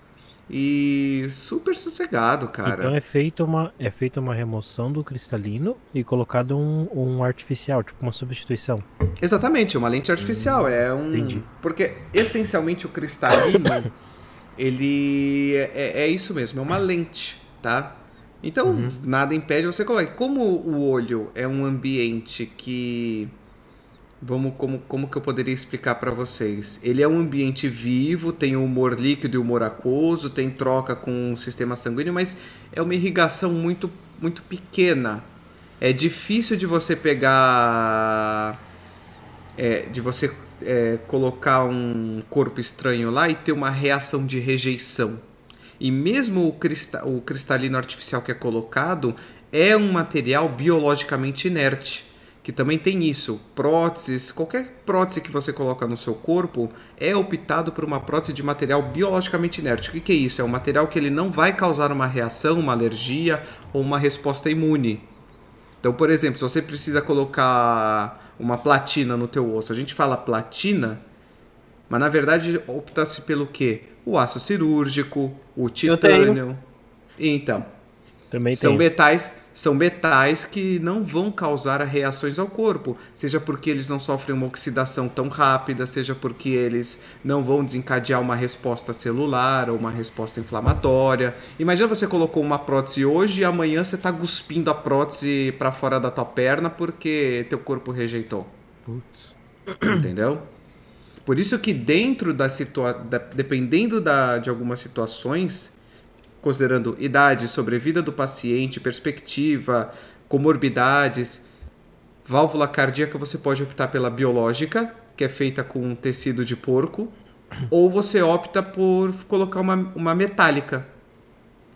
E super sossegado, cara. Então é feita uma, é feita uma remoção do cristalino e colocado um, um artificial, tipo uma substituição. Exatamente, uma lente artificial. Hum, é um. Entendi. Porque essencialmente o cristalino ele é, é, é, isso mesmo, é uma lente, tá? Então uhum. nada impede você colocar. Como o olho é um ambiente que vamos como, como que eu poderia explicar para vocês? Ele é um ambiente vivo, tem humor líquido e humor aquoso, tem troca com o sistema sanguíneo, mas é uma irrigação muito muito pequena. É difícil de você pegar é, de você é, colocar um corpo estranho lá e ter uma reação de rejeição. E mesmo o, cristal, o cristalino artificial que é colocado é um material biologicamente inerte, que também tem isso. Próteses, qualquer prótese que você coloca no seu corpo é optado por uma prótese de material biologicamente inerte. O que, que é isso? É um material que ele não vai causar uma reação, uma alergia ou uma resposta imune. Então, por exemplo, se você precisa colocar uma platina no teu osso. A gente fala platina, mas na verdade opta-se pelo quê? O aço cirúrgico, o titânio. Então, também são tem. metais são metais que não vão causar reações ao corpo, seja porque eles não sofrem uma oxidação tão rápida, seja porque eles não vão desencadear uma resposta celular ou uma resposta inflamatória. Imagina você colocou uma prótese hoje e amanhã você está cuspindo a prótese para fora da tua perna porque teu corpo rejeitou. Putz. Entendeu? Por isso que dentro da situação, dependendo da, de algumas situações, considerando idade, sobrevida do paciente, perspectiva, comorbidades. Válvula cardíaca você pode optar pela biológica, que é feita com tecido de porco, ou você opta por colocar uma, uma metálica.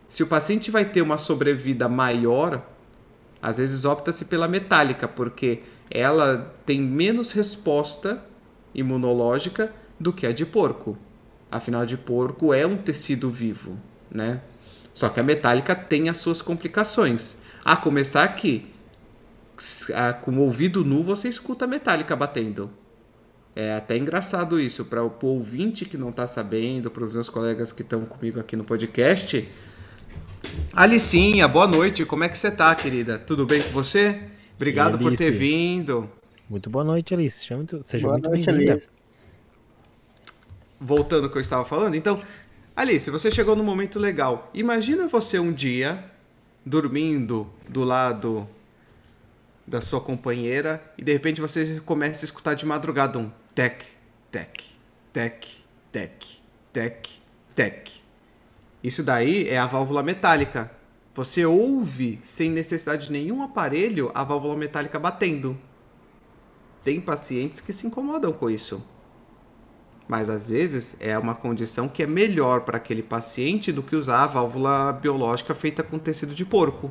Se o paciente vai ter uma sobrevida maior, às vezes opta-se pela metálica, porque ela tem menos resposta imunológica do que a de porco. Afinal, de porco é um tecido vivo, né? Só que a metálica tem as suas complicações. A começar aqui, com o ouvido nu você escuta a metálica batendo. É até engraçado isso, para o ouvinte que não está sabendo, para os meus colegas que estão comigo aqui no podcast. Alicinha, boa noite, como é que você está, querida? Tudo bem com você? Obrigado por ter vindo. Muito boa noite, Alice. Seja muito, seja boa muito bem-vinda. Voltando ao que eu estava falando, então, Alice, você chegou num momento legal. Imagina você um dia dormindo do lado da sua companheira e de repente você começa a escutar de madrugada um tec, tec, tec, tec, tec, tec. Isso daí é a válvula metálica. Você ouve sem necessidade de nenhum aparelho a válvula metálica batendo. Tem pacientes que se incomodam com isso mas às vezes é uma condição que é melhor para aquele paciente do que usar a válvula biológica feita com tecido de porco.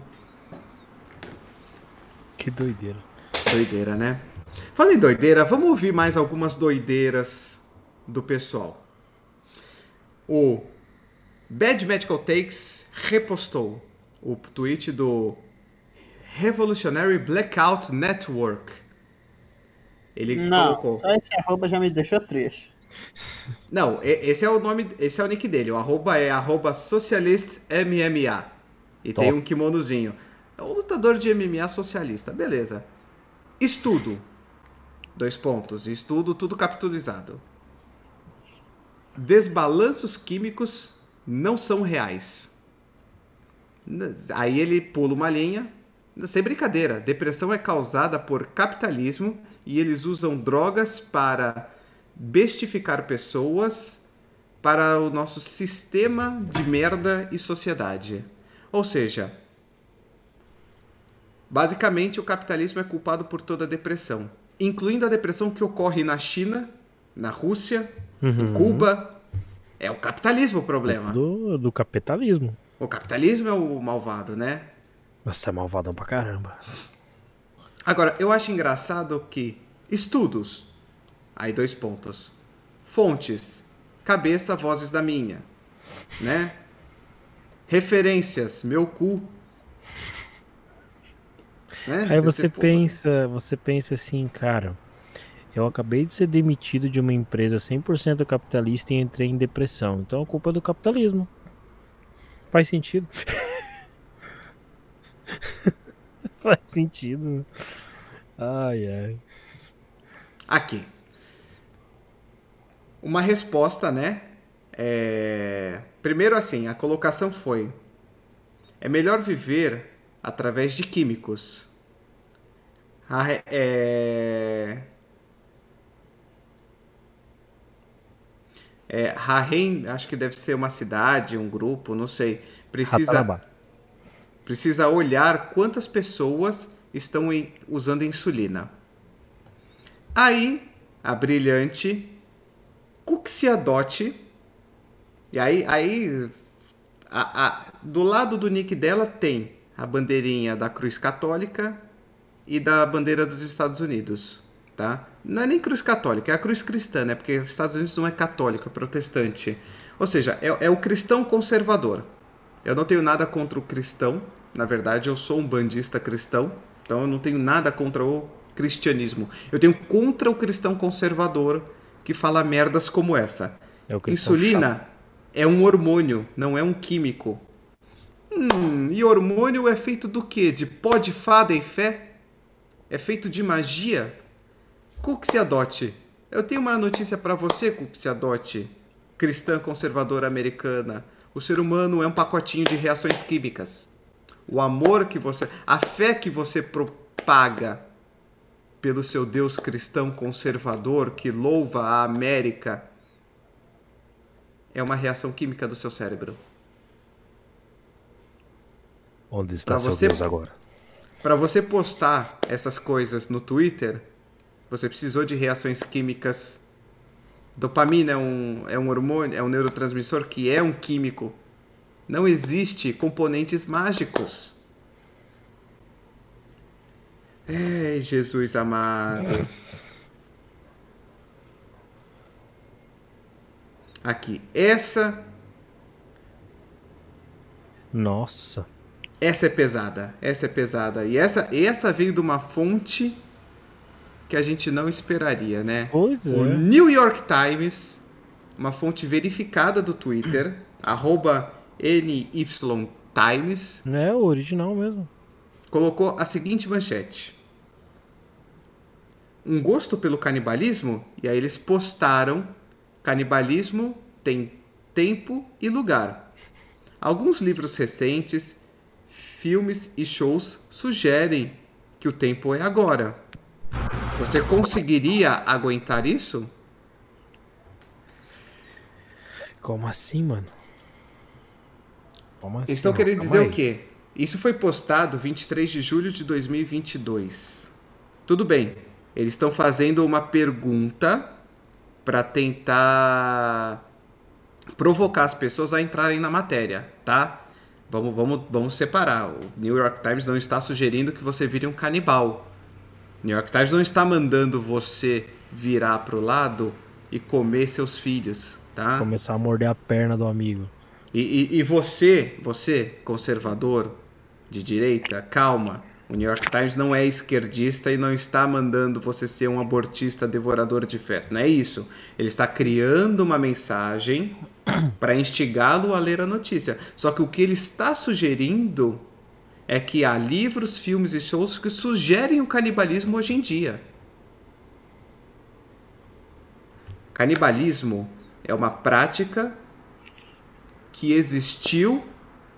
Que doideira. Doideira, né? Falei doideira, vamos ouvir mais algumas doideiras do pessoal. O Bad Medical Takes repostou o tweet do Revolutionary Blackout Network. Ele Não, colocou. Só esse arroba já me deixou triste. Não, esse é o nome, esse é o nick dele. O arroba é arroba socialistmma. E Top. tem um kimonozinho. É um lutador de MMA socialista. Beleza. Estudo. Dois pontos. Estudo, tudo capitalizado. Desbalanços químicos não são reais. Aí ele pula uma linha. Sem brincadeira, depressão é causada por capitalismo e eles usam drogas para bestificar pessoas para o nosso sistema de merda e sociedade. Ou seja, basicamente o capitalismo é culpado por toda a depressão, incluindo a depressão que ocorre na China, na Rússia, uhum. em Cuba. É o capitalismo o problema. Do, do capitalismo. O capitalismo é o malvado, né? Você é malvadão pra caramba. Agora, eu acho engraçado que estudos Aí dois pontos. Fontes. Cabeça, vozes da minha. né? Referências, meu cu. Né? Aí você pensa, você pensa assim, cara, eu acabei de ser demitido de uma empresa 100% capitalista e entrei em depressão. Então a culpa é do capitalismo. Faz sentido. Faz sentido. Ai, ai. Aqui. Uma resposta, né? É... Primeiro, assim, a colocação foi: é melhor viver através de químicos. é... É, Rahem, acho que deve ser uma cidade, um grupo, não sei. Precisa, precisa olhar quantas pessoas estão em, usando insulina. Aí, a brilhante Cuxiadote, e aí, aí a, a, do lado do nick dela tem a bandeirinha da Cruz Católica e da bandeira dos Estados Unidos, tá? Não é nem cruz católica, é a cruz cristã, né? Porque os Estados Unidos não é católico, é protestante. Ou seja, é, é o cristão conservador. Eu não tenho nada contra o cristão. Na verdade, eu sou um bandista cristão. Então eu não tenho nada contra o cristianismo. Eu tenho contra o cristão conservador que fala merdas como essa. É Insulina é um hormônio, não é um químico. Hum, e hormônio é feito do quê? De pó de fada e fé? É feito de magia? Cuxiadote. Eu tenho uma notícia para você, Cuxiadote, cristã conservadora americana. O ser humano é um pacotinho de reações químicas. O amor que você, a fé que você propaga pelo seu Deus cristão conservador que louva a América é uma reação química do seu cérebro. Onde está pra seu você, Deus agora? Para você postar essas coisas no Twitter, você precisou de reações químicas. Dopamina é um, é um hormônio, é um neurotransmissor que é um químico. Não existe componentes mágicos. Ei, Jesus amado. Aqui, essa. Nossa. Essa é pesada. Essa é pesada. E essa, essa veio de uma fonte que a gente não esperaria, né? Pois é. O New York Times, uma fonte verificada do Twitter, arroba NY Times. É o original mesmo. Colocou a seguinte manchete. Um gosto pelo canibalismo? E aí eles postaram: canibalismo tem tempo e lugar. Alguns livros recentes, filmes e shows sugerem que o tempo é agora. Você conseguiria aguentar isso? Como assim, mano? Como assim? Estão querendo dizer o quê? Isso foi postado 23 de julho de 2022. Tudo bem. Eles estão fazendo uma pergunta para tentar provocar as pessoas a entrarem na matéria, tá? Vamos, vamos, vamos separar. O New York Times não está sugerindo que você vire um canibal. New York Times não está mandando você virar pro lado e comer seus filhos, tá? Começar a morder a perna do amigo. E, e, e você, você, conservador de direita, calma. O New York Times não é esquerdista e não está mandando você ser um abortista devorador de feto. Não é isso. Ele está criando uma mensagem para instigá-lo a ler a notícia. Só que o que ele está sugerindo é que há livros, filmes e shows que sugerem o canibalismo hoje em dia. Canibalismo é uma prática que existiu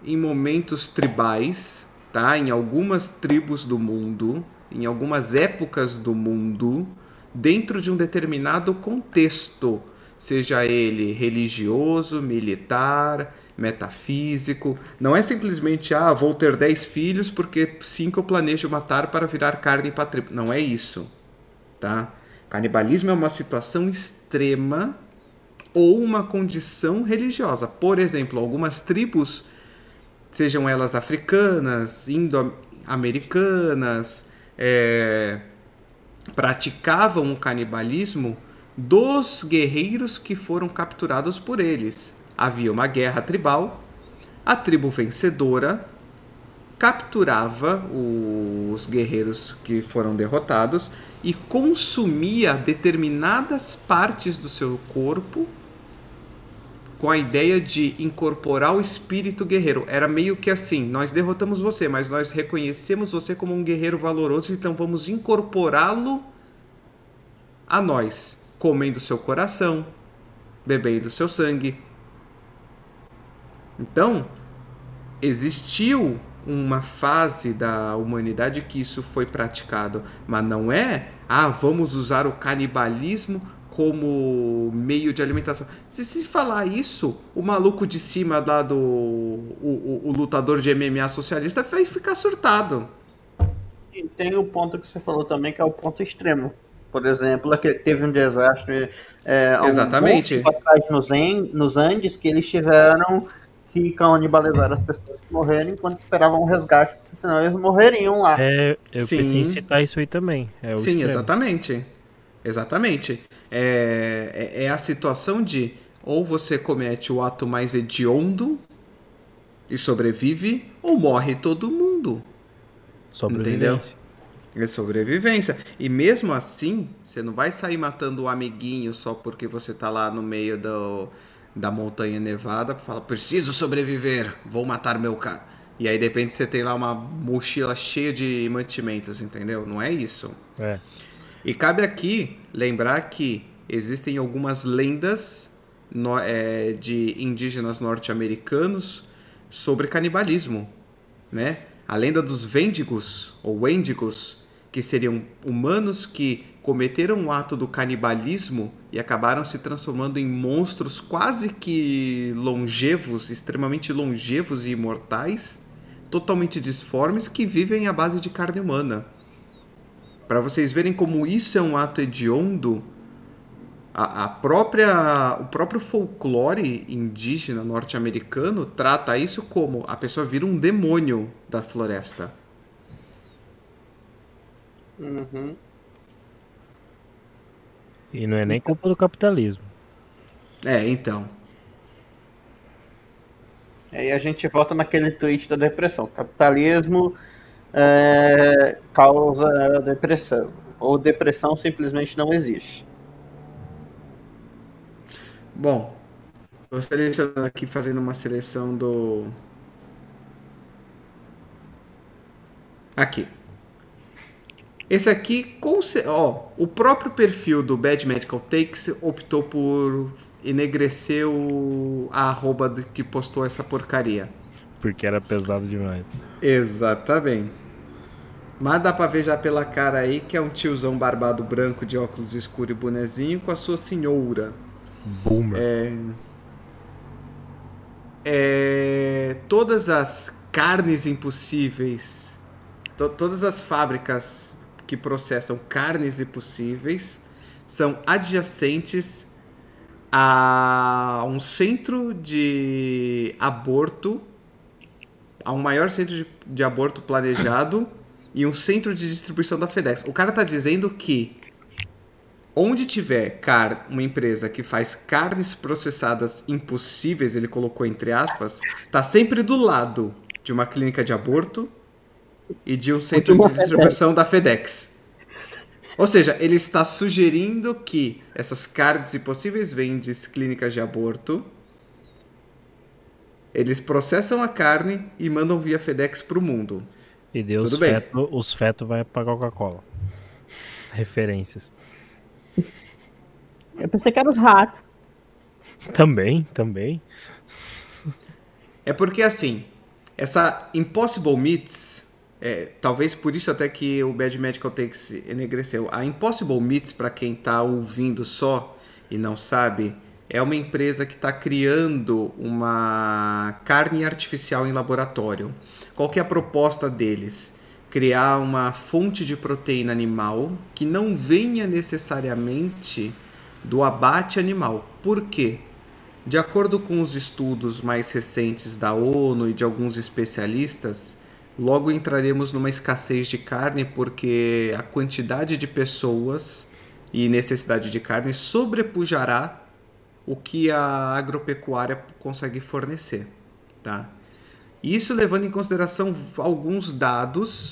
em momentos tribais, tá? Em algumas tribos do mundo, em algumas épocas do mundo, dentro de um determinado contexto, seja ele religioso, militar, metafísico. Não é simplesmente, ah, vou ter 10 filhos porque cinco eu planejo matar para virar carne para tribo. Não é isso, tá? Canibalismo é uma situação extrema ou uma condição religiosa. Por exemplo, algumas tribos, sejam elas africanas, indo-americanas, é, praticavam o canibalismo dos guerreiros que foram capturados por eles. havia uma guerra tribal, a tribo vencedora capturava os guerreiros que foram derrotados e consumia determinadas partes do seu corpo com a ideia de incorporar o espírito guerreiro. Era meio que assim: nós derrotamos você, mas nós reconhecemos você como um guerreiro valoroso, então vamos incorporá-lo a nós, comendo seu coração, bebendo seu sangue. Então, existiu uma fase da humanidade que isso foi praticado, mas não é, ah, vamos usar o canibalismo como meio de alimentação. Se se falar isso, o maluco de cima lá do o, o, o lutador de MMA socialista vai ficar surtado. E tem o ponto que você falou também, que é o ponto extremo. Por exemplo, aquele teve um desastre é, Exatamente. Um atrás nos, nos Andes que eles tiveram que canibalizaram as pessoas que morreram enquanto esperavam um resgate, porque senão eles morreriam lá. É, eu Sim. pensei em citar isso aí também. É Sim, extremo. exatamente. Exatamente. É, é, é, a situação de ou você comete o ato mais hediondo e sobrevive, ou morre todo mundo. Entendeu? É sobrevivência. E mesmo assim, você não vai sair matando o um amiguinho só porque você tá lá no meio do, da montanha nevada para falar, preciso sobreviver, vou matar meu cara. E aí de repente você tem lá uma mochila cheia de mantimentos, entendeu? Não é isso. É. E cabe aqui lembrar que existem algumas lendas no, é, de indígenas norte-americanos sobre canibalismo, né? A lenda dos Vendigos ou Wendigos, que seriam humanos que cometeram o ato do canibalismo e acabaram se transformando em monstros quase que longevos, extremamente longevos e imortais, totalmente disformes que vivem à base de carne humana. Para vocês verem como isso é um ato hediondo, a, a própria, o próprio folclore indígena norte-americano trata isso como a pessoa vira um demônio da floresta. Uhum. E não é nem culpa do capitalismo. É, então. Aí a gente volta naquele tweet da depressão. Capitalismo é, causa depressão. Ou depressão simplesmente não existe. Bom, gostaria de estar aqui fazendo uma seleção do. Aqui. Esse aqui, ó, o próprio perfil do Bad Medical Takes optou por enegrecer o, a arroba que postou essa porcaria. Porque era pesado demais. Exatamente. Mas dá pra ver já pela cara aí que é um tiozão barbado branco de óculos escuros e bonezinho com a sua senhora. Boomer. É... é... Todas as carnes impossíveis, to todas as fábricas que processam carnes impossíveis são adjacentes a um centro de aborto, a um maior centro de, de aborto planejado e um centro de distribuição da FedEx. O cara está dizendo que onde tiver car uma empresa que faz carnes processadas impossíveis, ele colocou entre aspas, tá sempre do lado de uma clínica de aborto e de um centro de distribuição da FedEx. Ou seja, ele está sugerindo que essas carnes impossíveis vêm de clínicas de aborto. Eles processam a carne e mandam via FedEx para o mundo. E deu os fetos, os fetos vai para Coca-Cola. Referências. Eu pensei que era os ratos. Também, também. É porque assim, essa Impossible Meats, é, talvez por isso até que o Bad Medical Takes enegreceu. A Impossible Meats, para quem está ouvindo só e não sabe, é uma empresa que está criando uma carne artificial em laboratório. Qual que é a proposta deles? Criar uma fonte de proteína animal que não venha necessariamente do abate animal. Por quê? De acordo com os estudos mais recentes da ONU e de alguns especialistas, logo entraremos numa escassez de carne porque a quantidade de pessoas e necessidade de carne sobrepujará o que a agropecuária consegue fornecer, tá? Isso levando em consideração alguns dados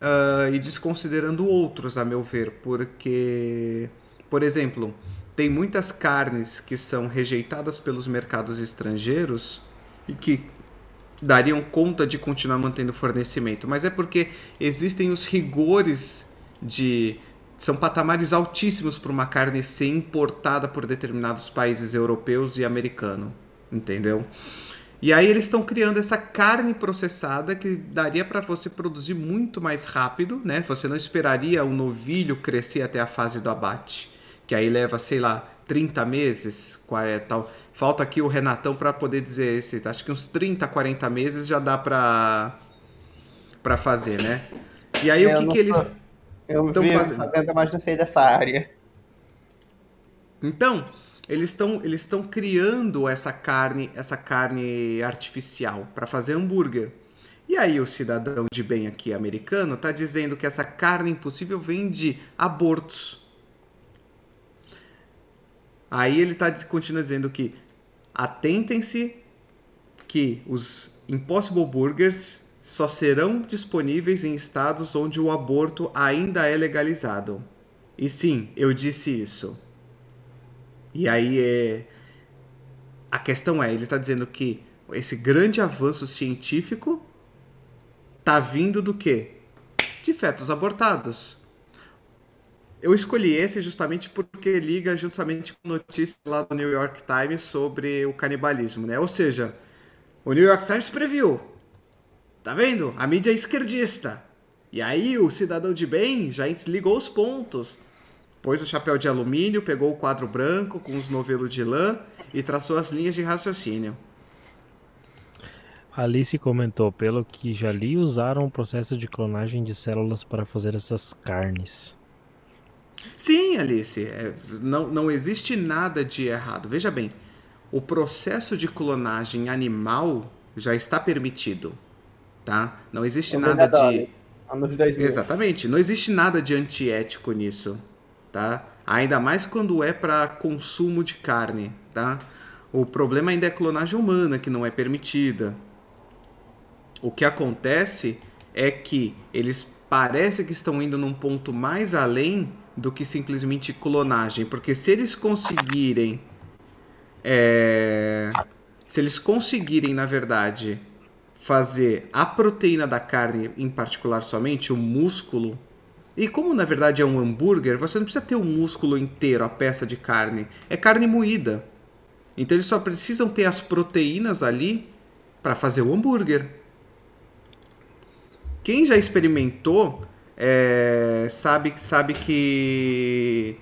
uh, e desconsiderando outros, a meu ver, porque, por exemplo, tem muitas carnes que são rejeitadas pelos mercados estrangeiros e que dariam conta de continuar mantendo fornecimento, mas é porque existem os rigores de são patamares altíssimos para uma carne ser importada por determinados países europeus e americano, entendeu? E aí eles estão criando essa carne processada que daria para você produzir muito mais rápido, né? Você não esperaria o novilho crescer até a fase do abate, que aí leva, sei lá, 30 meses, qual é tal. Falta aqui o Renatão para poder dizer esse, acho que uns 30, 40 meses já dá para para fazer, né? E aí o que, que eles estão fazendo? fazendo, mas não sei dessa área. Então, eles estão eles estão criando essa carne essa carne artificial para fazer hambúrguer. E aí o cidadão de bem aqui americano está dizendo que essa carne impossível vem de abortos. Aí ele tá, continua dizendo que atentem-se que os Impossible Burgers só serão disponíveis em estados onde o aborto ainda é legalizado. E sim, eu disse isso. E aí é. A questão é, ele está dizendo que esse grande avanço científico tá vindo do quê? De fetos abortados. Eu escolhi esse justamente porque liga justamente com notícias lá do New York Times sobre o canibalismo, né? Ou seja, o New York Times previu. Tá vendo? A mídia é esquerdista. E aí o cidadão de bem já ligou os pontos. Pôs o chapéu de alumínio, pegou o quadro branco com os novelos de lã e traçou as linhas de raciocínio. Alice comentou, pelo que já li, usaram o processo de clonagem de células para fazer essas carnes. Sim, Alice, é, não, não existe nada de errado. Veja bem, o processo de clonagem animal já está permitido, tá? Não existe é nada de Exatamente, não existe nada de antiético nisso, tá? Ainda mais quando é para consumo de carne, tá? O problema ainda é a clonagem humana que não é permitida. O que acontece é que eles parecem que estão indo num ponto mais além do que simplesmente clonagem, porque se eles conseguirem, é, se eles conseguirem, na verdade, fazer a proteína da carne, em particular somente o músculo, e como na verdade é um hambúrguer, você não precisa ter o músculo inteiro, a peça de carne, é carne moída. Então eles só precisam ter as proteínas ali para fazer o hambúrguer. Quem já experimentou é, sabe, sabe que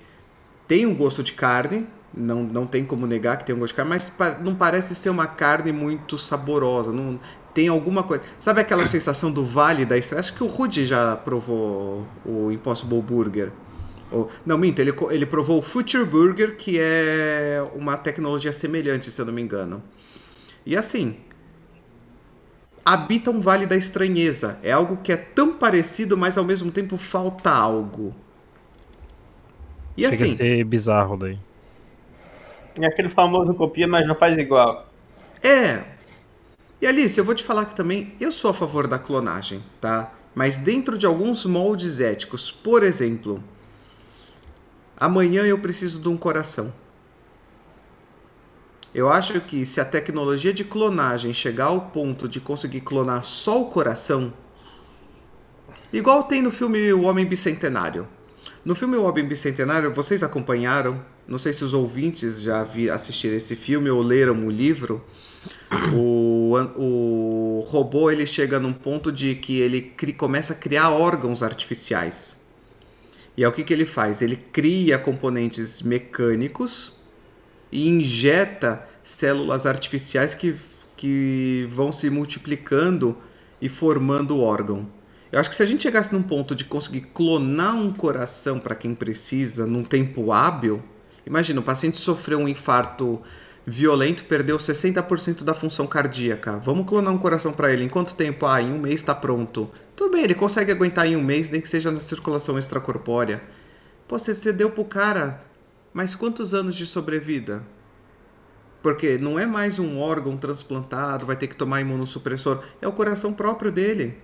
tem um gosto de carne, não, não tem como negar que tem um gosto de carne, mas não parece ser uma carne muito saborosa. Não, tem alguma coisa. Sabe aquela sensação do vale da? Acho que o Rudy já provou o Impossible Burger. Ou, não, minto, ele, ele provou o Future Burger, que é uma tecnologia semelhante, se eu não me engano. E assim, habita um vale da estranheza. É algo que é tão parecido, mas ao mesmo tempo falta algo. E Chega assim. A ser bizarro daí. É aquele famoso copia, mas não faz igual. É. E Alice, eu vou te falar que também eu sou a favor da clonagem, tá? Mas dentro de alguns moldes éticos. Por exemplo, amanhã eu preciso de um coração. Eu acho que se a tecnologia de clonagem chegar ao ponto de conseguir clonar só o coração, igual tem no filme O Homem Bicentenário. No filme O Homem Bicentenário, vocês acompanharam? Não sei se os ouvintes já assistiram esse filme ou leram o livro. O, o robô ele chega num ponto de que ele cri, começa a criar órgãos artificiais. E é o que, que ele faz? Ele cria componentes mecânicos e injeta células artificiais que, que vão se multiplicando e formando o órgão. Eu acho que se a gente chegasse num ponto de conseguir clonar um coração para quem precisa num tempo hábil, imagina, o paciente sofreu um infarto violento, perdeu 60% da função cardíaca. Vamos clonar um coração para ele. Em quanto tempo? Ah, em um mês está pronto. Tudo bem, ele consegue aguentar em um mês, nem que seja na circulação extracorpórea. Pô, você, você deu pro cara mas quantos anos de sobrevida? Porque não é mais um órgão transplantado, vai ter que tomar imunossupressor, é o coração próprio dele.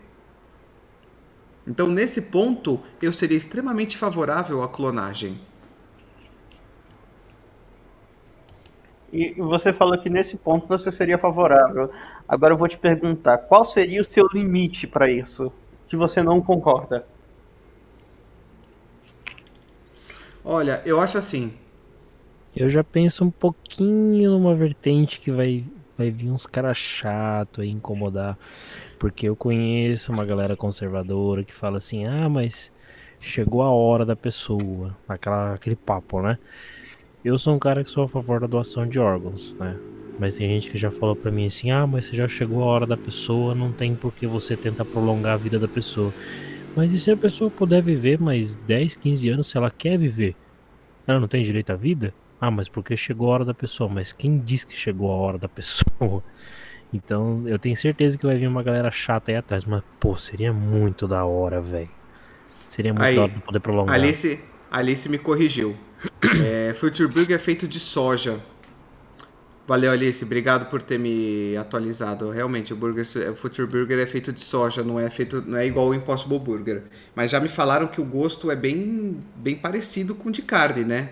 Então, nesse ponto, eu seria extremamente favorável à clonagem. E você falou que nesse ponto você seria favorável. Agora eu vou te perguntar, qual seria o seu limite para isso? Que você não concorda? Olha, eu acho assim. Eu já penso um pouquinho numa vertente que vai, vai vir uns caras chatos aí incomodar. Porque eu conheço uma galera conservadora que fala assim: ah, mas chegou a hora da pessoa. Aquela, aquele papo, né? Eu sou um cara que sou a favor da doação de órgãos, né? Mas tem gente que já falou para mim assim: "Ah, mas você já chegou a hora da pessoa, não tem por que você tentar prolongar a vida da pessoa". Mas e se a pessoa puder viver mais 10, 15 anos se ela quer viver? Ela não tem direito à vida? Ah, mas porque chegou a hora da pessoa. Mas quem diz que chegou a hora da pessoa? Então, eu tenho certeza que vai vir uma galera chata aí atrás. Mas, pô, seria muito da hora, velho. Seria muito Aí, da hora de poder prolongar. Alice, Alice me corrigiu. É, Future Burger é feito de soja. Valeu, Alice. Obrigado por ter me atualizado. Realmente, o burger, o Future Burger é feito de soja, não é feito, não é igual o Impossible Burger. Mas já me falaram que o gosto é bem, bem parecido com o de carne, né?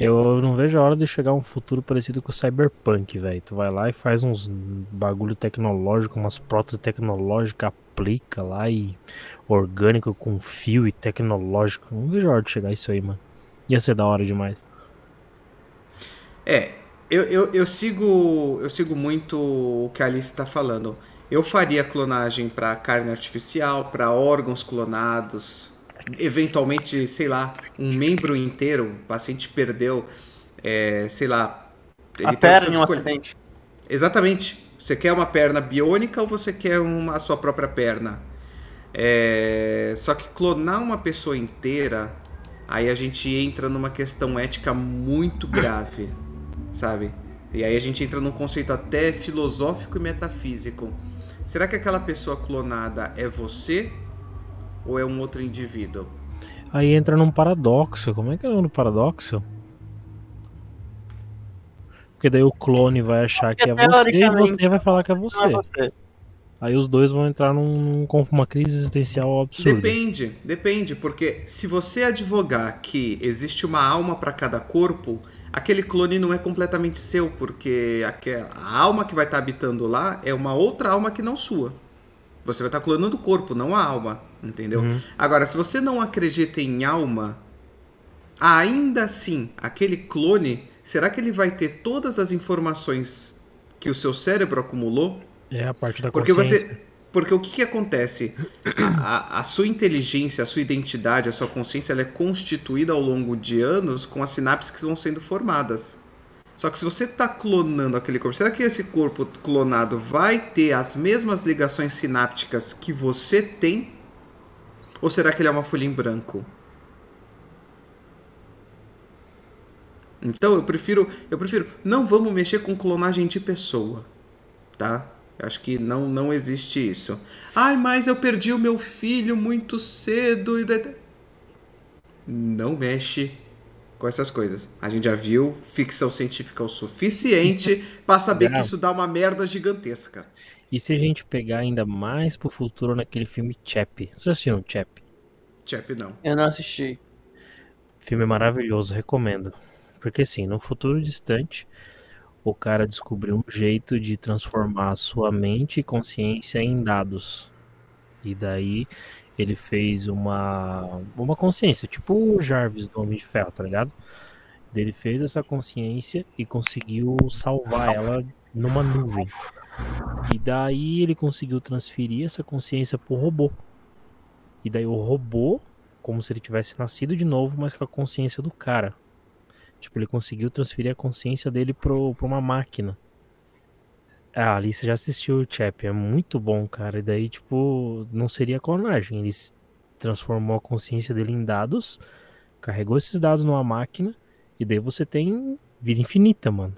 Eu não vejo a hora de chegar um futuro parecido com o Cyberpunk, velho. Tu vai lá e faz uns bagulho tecnológico, umas próteses tecnológicas, aplica lá e orgânico com fio e tecnológico. Não vejo a hora de chegar isso aí, mano. Ia ser da hora demais. É, eu, eu, eu sigo eu sigo muito o que a Alice está falando. Eu faria clonagem para carne artificial, para órgãos clonados, eventualmente, sei lá, um membro inteiro, o paciente perdeu, é, sei lá, a perna em um acidente. Exatamente. Você quer uma perna biônica ou você quer uma, a sua própria perna? É, só que clonar uma pessoa inteira, aí a gente entra numa questão ética muito grave, sabe? E aí a gente entra num conceito até filosófico e metafísico. Será que aquela pessoa clonada é você ou é um outro indivíduo? Aí entra num paradoxo. Como é que é do paradoxo? Porque daí o clone vai achar que é você e você vai falar que é você. Aí os dois vão entrar num, num uma crise existencial absurda. Depende, depende, porque se você advogar que existe uma alma para cada corpo, aquele clone não é completamente seu, porque a alma que vai estar habitando lá é uma outra alma que não sua. Você vai estar clonando o corpo, não a alma, entendeu? Uhum. Agora, se você não acredita em alma, ainda assim, aquele clone, será que ele vai ter todas as informações que o seu cérebro acumulou? É a parte da porque consciência. Você, porque o que, que acontece? A, a, a, sua inteligência, a sua identidade, a sua consciência, ela é constituída ao longo de anos com as sinapses que vão sendo formadas. Só que se você está clonando aquele corpo, será que esse corpo clonado vai ter as mesmas ligações sinápticas que você tem? Ou será que ele é uma folha em branco? Então eu prefiro, eu prefiro, não vamos mexer com clonagem de pessoa, tá? Acho que não não existe isso. Ai, mas eu perdi o meu filho muito cedo e não mexe com essas coisas. A gente já viu ficção científica o suficiente para saber que isso dá uma merda gigantesca. E se a gente pegar ainda mais pro futuro naquele filme Chap? Vocês assistiram Chap? Chap não. Eu não assisti. Filme maravilhoso, recomendo. Porque assim, no futuro distante, o cara descobriu um jeito de transformar sua mente e consciência em dados. E daí ele fez uma, uma consciência, tipo o Jarvis do Homem de Ferro, tá ligado? Ele fez essa consciência e conseguiu salvar ela numa nuvem. E daí ele conseguiu transferir essa consciência pro robô. E daí o robô, como se ele tivesse nascido de novo, mas com a consciência do cara. Tipo, ele conseguiu transferir a consciência dele pro, pra uma máquina. Ah, a Alice já assistiu o Chap, é muito bom, cara. E daí, tipo, não seria clonagem. Ele transformou a consciência dele em dados, carregou esses dados numa máquina, e daí você tem vida infinita, mano.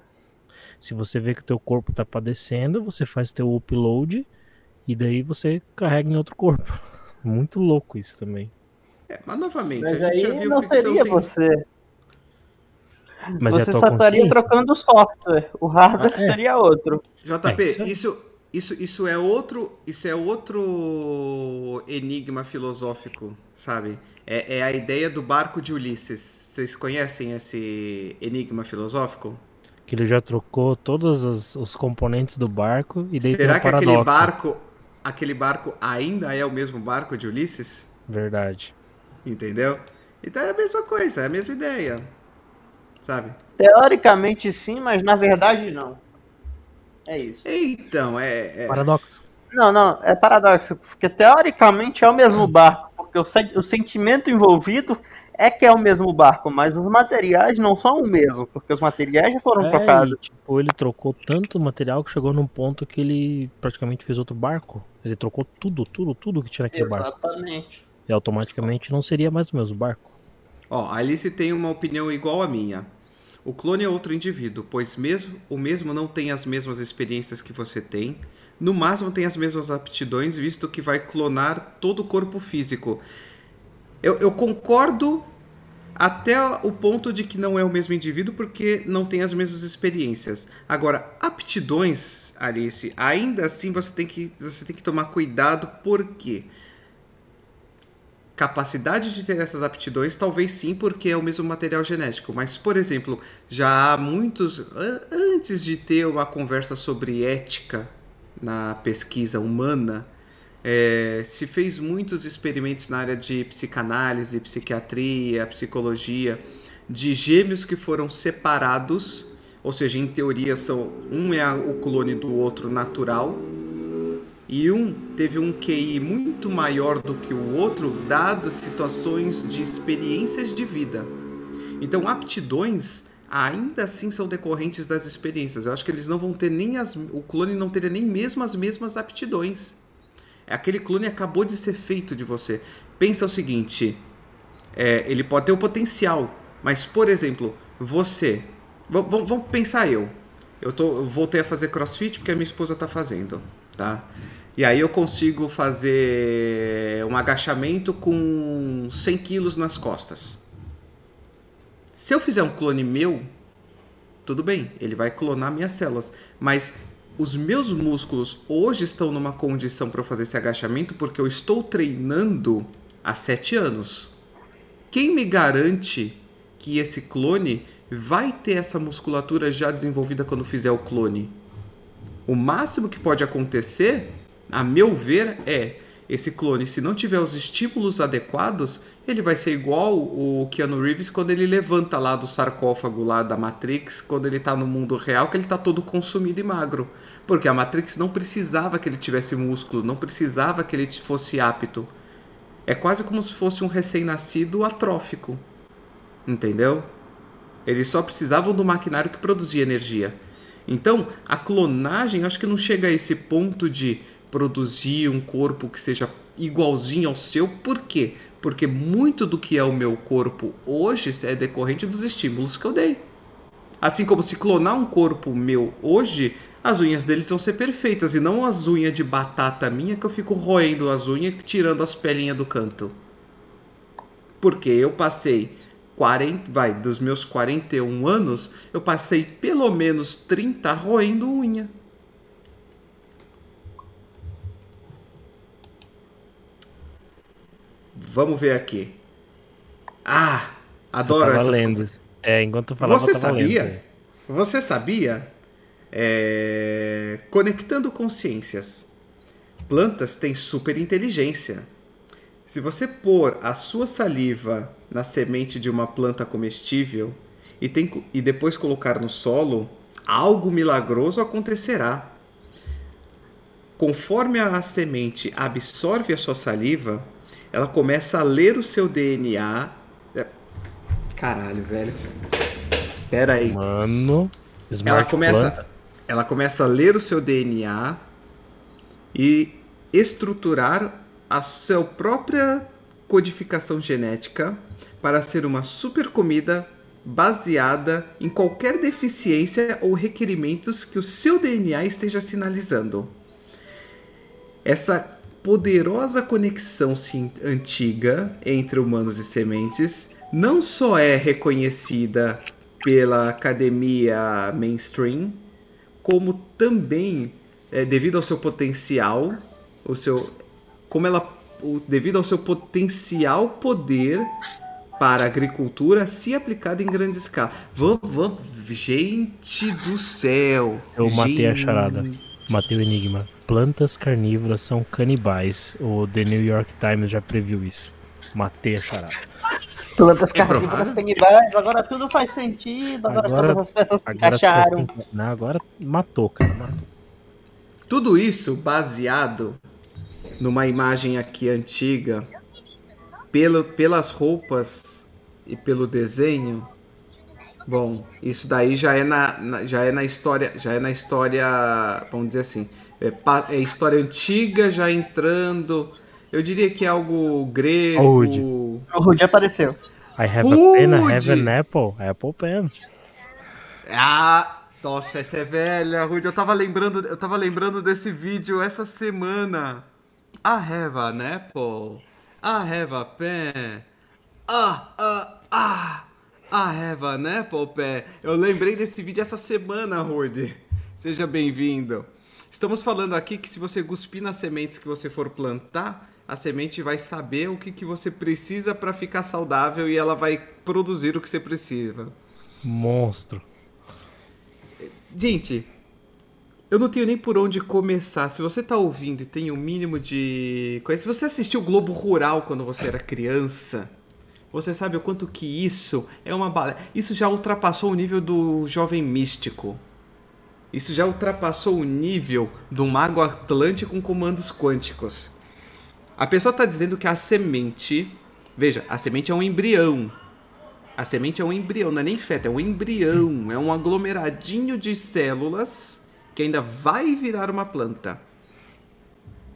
Se você vê que o teu corpo tá padecendo, você faz teu upload, e daí você carrega em outro corpo. Muito louco isso também. É, mas novamente, mas a gente aí já viu não seria você. Mas é Você tua só estaria trocando o software. O hardware Ah, é. seria outro. JP, É, isso é- isso, isso, isso é outro, isso é outro enigma filosófico, sabe? É, é a ideia do barco de Ulisses. Vocês conhecem esse enigma filosófico? Que ele já trocou todos os, os componentes do barco e daí Será que aquele barco, aquele barco ainda é o mesmo barco de Ulisses? Verdade. Entendeu? Então é a mesma coisa, é a mesma ideia, sabe? Teoricamente sim, mas na verdade não. É isso. Então, é, é- Paradoxo. Não, não, é paradoxo, porque teoricamente é o mesmo barco, porque o, o sentimento envolvido é que é o mesmo barco, mas os materiais não são o mesmo, porque os materiais já foram É, trocados. e, tipo, ele trocou tanto material que chegou num ponto que ele praticamente fez outro barco. Ele trocou tudo, tudo, tudo que tinha naquele barco. Exatamente. E automaticamente não seria mais o mesmo barco. Ó, a Alice tem uma opinião igual à minha. O clone é outro indivíduo, pois mesmo o mesmo não tem as mesmas experiências que você tem. No máximo tem as mesmas aptidões, visto que vai clonar todo o corpo físico. Eu, eu concordo até o ponto de que não é o mesmo indivíduo, porque não tem as mesmas experiências. Agora, aptidões, Alice, ainda assim você tem que, você tem que tomar cuidado, por quê? Capacidade de ter essas aptidões, talvez sim, porque é o mesmo material genético. Mas, por exemplo, já há muitos. an- Antes de ter uma conversa sobre ética na pesquisa humana, é, se fez muitos experimentos na área de psicanálise, psiquiatria, psicologia, de gêmeos que foram separados, ou seja, em teoria são um é o clone do outro natural, e um teve um QI muito maior do que o outro, dadas situações de experiências de vida. Então, aptidões ainda assim são decorrentes das experiências. Eu acho que eles não vão ter nem as. O clone não teria nem mesmo as mesmas aptidões. Aquele clone acabou de ser feito de você. Pensa o seguinte: é, ele pode ter o potencial, mas, por exemplo, você. Vamos pensar eu. Eu, tô, eu voltei a fazer crossfit porque a minha esposa está fazendo, tá? E aí eu consigo fazer um agachamento com 100 quilos nas costas. Se eu fizer um clone meu, tudo bem, ele vai clonar minhas células. Mas os meus músculos hoje estão numa condição para fazer esse agachamento porque eu estou treinando há 7 anos. Quem me garante que esse clone vai ter essa musculatura já desenvolvida quando fizer o clone? O máximo que pode acontecer, a meu ver, é esse clone, se não tiver os estímulos adequados, ele vai ser igual o Keanu Reeves quando ele levanta lá do sarcófago lá da Matrix, quando ele tá no mundo real, que ele tá todo consumido e magro. Porque a Matrix não precisava que ele tivesse músculo, não precisava que ele fosse apto. É quase como se fosse um recém-nascido atrófico. Entendeu? Eles só precisavam do maquinário que produzia energia. Então, a clonagem, acho que não chega a esse ponto de produzir um corpo que seja igualzinho ao seu. Por quê? Porque muito do que é o meu corpo hoje é decorrente dos estímulos que eu dei. Assim como se clonar um corpo meu hoje, as unhas deles vão ser perfeitas e não as unhas de batata minha que eu fico roendo as unhas tirando as pelinhas do canto. Porque eu passei 40, vai, dos meus 41 anos, eu passei pelo menos 30 roendo unha. Vamos ver aqui. Ah, adoro essas lendo. coisas. É, enquanto eu falava, Você tava lendo sabia? Você sabia? É, Conectando consciências. Plantas têm super inteligência. Se você pôr a sua saliva na semente de uma planta comestível e, tem, e depois colocar no solo, algo milagroso acontecerá. Conforme a semente absorve a sua saliva, ela começa a ler o seu DNA. É, Caralho, velho. Pera aí. Mano, Smart Ela começa, Planta. ela começa a ler o seu DNA e estruturar a sua própria codificação genética para ser uma super comida baseada em qualquer deficiência ou requerimentos que o seu DNA esteja sinalizando. Essa poderosa conexão antiga entre humanos e sementes não só é reconhecida pela academia mainstream, como também é, devido ao seu potencial, o seu, como ela, devido ao seu potencial poder para a agricultura se aplicada em grande escala. Vamos, vamos, gente do céu! Eu matei gente. a charada. Matei o enigma. Plantas carnívoras são canibais. O The New York Times já previu isso. Matei a charada. Plantas É carnívoras canibais, agora tudo faz sentido, agora, Agora- todas as peças se encaixaram. pessoas- Não, agora matou, cara. Matou. Tudo isso baseado numa imagem aqui antiga, pelo, pelas roupas e pelo desenho. Bom, isso daí já é na, na- já é na história, já é na história, vamos dizer assim, é, é história antiga já entrando. Eu diria que é algo grego. Rude. O Rudy apareceu. I have a pen, I have Rude. an apple. Apple pen. Ah, nossa, essa é velha, Rude. Eu tava lembrando, eu tava lembrando desse vídeo essa semana. I have an apple. I have a pen. Ah, ah, ah. I have an apple pen. Eu lembrei desse vídeo essa semana, Rude. Seja bem-vindo. Estamos falando aqui que se você cuspir nas sementes que você for plantar, a semente vai saber o que, que você precisa para ficar saudável e ela vai produzir o que você precisa. Monstro. Gente, eu não tenho nem por onde começar. Se você tá ouvindo e tem o um mínimo de. Se você assistiu Globo Rural quando você era criança, você sabe o quanto que isso é uma bala. Isso já ultrapassou o nível do jovem místico. Isso já ultrapassou o nível do mago atlântico com comandos quânticos. A pessoa tá dizendo que a semente. Veja, a semente é um embrião. A semente é um embrião, não é nem feto, é um embrião. É um aglomeradinho de células que ainda vai virar uma planta.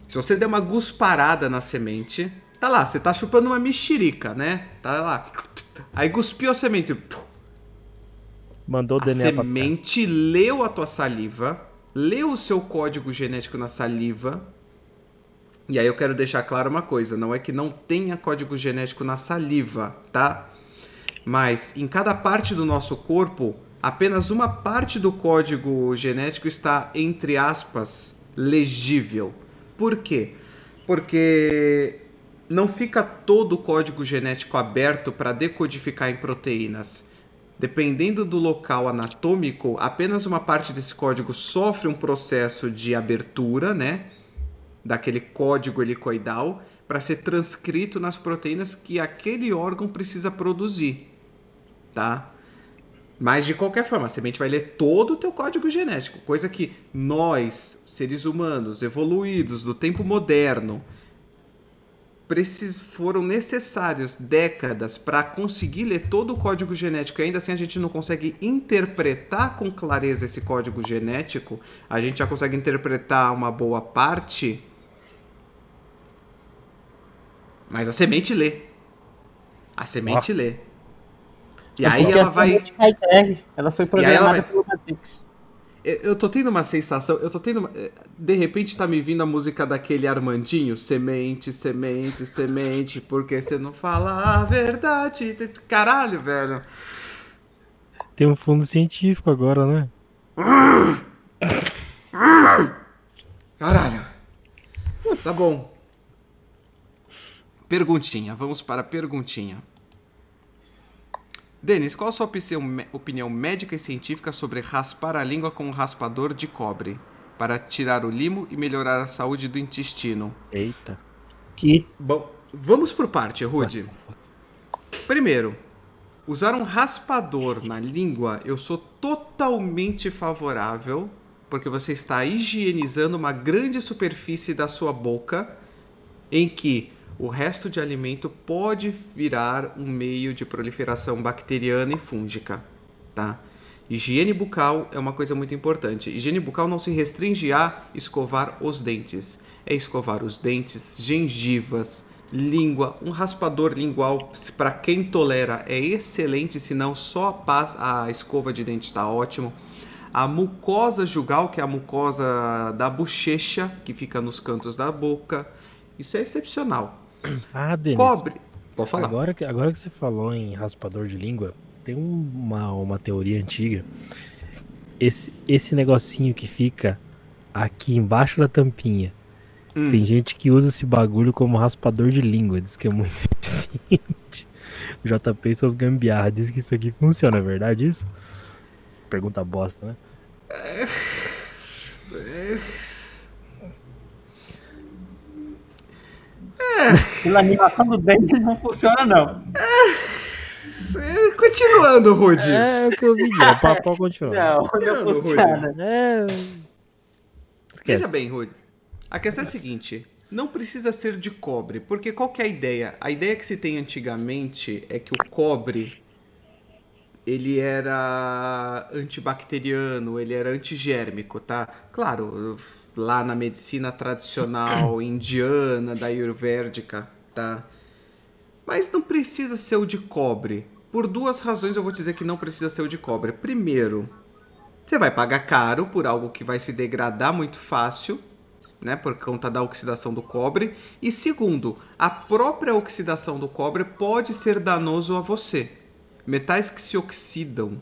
Se você der uma gusparada na semente, tá lá, você tá chupando uma mexerica, né? Tá lá. Aí cuspiu a semente. Mandou o A DNA pra cá. semente leu a tua saliva, leu o seu código genético na saliva. E aí eu quero deixar claro uma coisa, não é que não tenha código genético na saliva, tá? Mas em cada parte do nosso corpo, apenas uma parte do código genético está, entre aspas, legível. Por quê? Porque não fica todo o código genético aberto para decodificar em proteínas. Dependendo do local anatômico, apenas uma parte desse código sofre um processo de abertura, né? Daquele código helicoidal para ser transcrito nas proteínas que aquele órgão precisa produzir, tá? Mas de qualquer forma, a semente vai ler todo o teu código genético, coisa que nós, seres humanos evoluídos do tempo moderno, precis, foram necessários décadas para conseguir ler todo o código genético e ainda assim a gente não consegue interpretar com clareza esse código genético, a gente já consegue interpretar uma boa parte, mas a semente lê. A semente lê. E É aí porque ela vai. ela foi aí ela programada vai- pelo Matrix. Eu eu tô tendo uma sensação, eu tô tendo. uma- eh, De repente tá me vindo a música daquele Armandinho, semente, semente, semente, porque você não fala a verdade. Caralho, velho. Tem um fundo científico agora, né? Caralho. Tá bom. Perguntinha, vamos para a perguntinha. Denis, qual a sua opinião, médica e científica sobre raspar a língua com um raspador de cobre para tirar o limo e melhorar a saúde do intestino? Eita. Que Bom, vamos por parte, Rude. Primeiro, usar um raspador na língua, eu sou totalmente favorável, porque você está higienizando uma grande superfície da sua boca, em que o resto de alimento pode virar um meio de proliferação bacteriana e fúngica, tá? Higiene bucal é uma coisa muito importante. Higiene bucal não se restringe a escovar os dentes. É escovar os dentes, gengivas, língua, um raspador lingual, para quem tolera, é excelente, senão só a, a escova de dente está ótimo. A mucosa jugal, que é a mucosa da bochecha, que fica nos cantos da boca. Isso é excepcional. Ah, Denis. Cobre. Pode falar. Agora que, agora que você falou em raspador de língua, tem uma, uma teoria antiga. Esse, esse negocinho que fica aqui embaixo da tampinha. Hum. Tem gente que usa esse bagulho como raspador de língua. Diz que é muito eficiente. JP e suas gambiarras diz que isso aqui funciona, é verdade isso? Pergunta bosta, né? É... É... Pela animação do dente não funciona, não. É, continuando, Rude. É o que eu vi, o papo continuar. Não, não funciona. É... Esquece. Veja bem, Rude. A questão é a seguinte: não precisa ser de cobre, porque qual que é a ideia? A ideia que se tem antigamente é que o cobre ele era antibacteriano, ele era antigérmico, tá? Claro, lá na medicina tradicional indiana, da ayurvédica, tá? Mas não precisa ser o de cobre. Por duas razões eu vou dizer que não precisa ser o de cobre. Primeiro, você vai pagar caro por algo que vai se degradar muito fácil, né, por conta da oxidação do cobre. E segundo, a própria oxidação do cobre pode ser danoso a você. Metais que se oxidam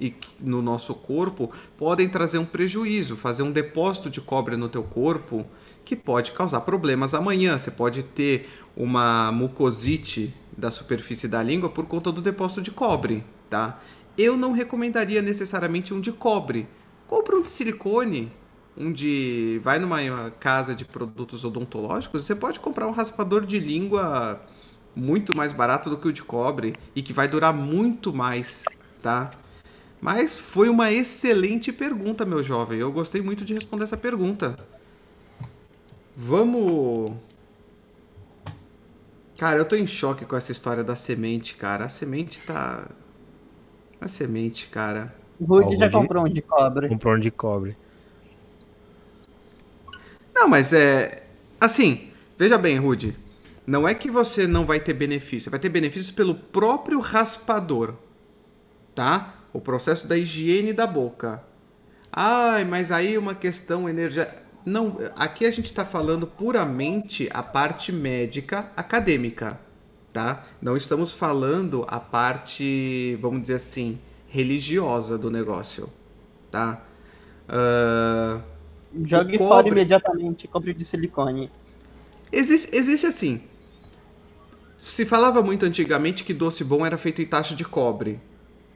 e no nosso corpo podem trazer um prejuízo, fazer um depósito de cobre no teu corpo que pode causar problemas amanhã. Você pode ter uma mucosite da superfície da língua por conta do depósito de cobre, tá? Eu não recomendaria necessariamente um de cobre. Compre um de silicone, um de. Vai numa casa de produtos odontológicos, você pode comprar um raspador de língua muito mais barato do que o de cobre e que vai durar muito mais, tá? Mas foi uma excelente pergunta, meu jovem. Eu gostei muito de responder essa pergunta. Vamos. Cara, eu tô em choque com essa história da semente, cara. A semente tá. A semente, cara. O Rude já comprou um de cobre. Comprou um de cobre. Não, mas é. Assim, veja bem, Rude. Não é que você não vai ter benefício, você vai ter benefícios pelo próprio raspador, tá? O processo da higiene da boca. Ai, mas aí uma questão energia. Não, aqui a gente está falando puramente a parte médica acadêmica, tá? Não estamos falando a parte, vamos dizer assim, religiosa do negócio, tá? Uh, Jogue cobre... fora imediatamente, cobre de silicone. Existe, existe assim. Se falava muito antigamente que doce bom era feito em taxa de cobre.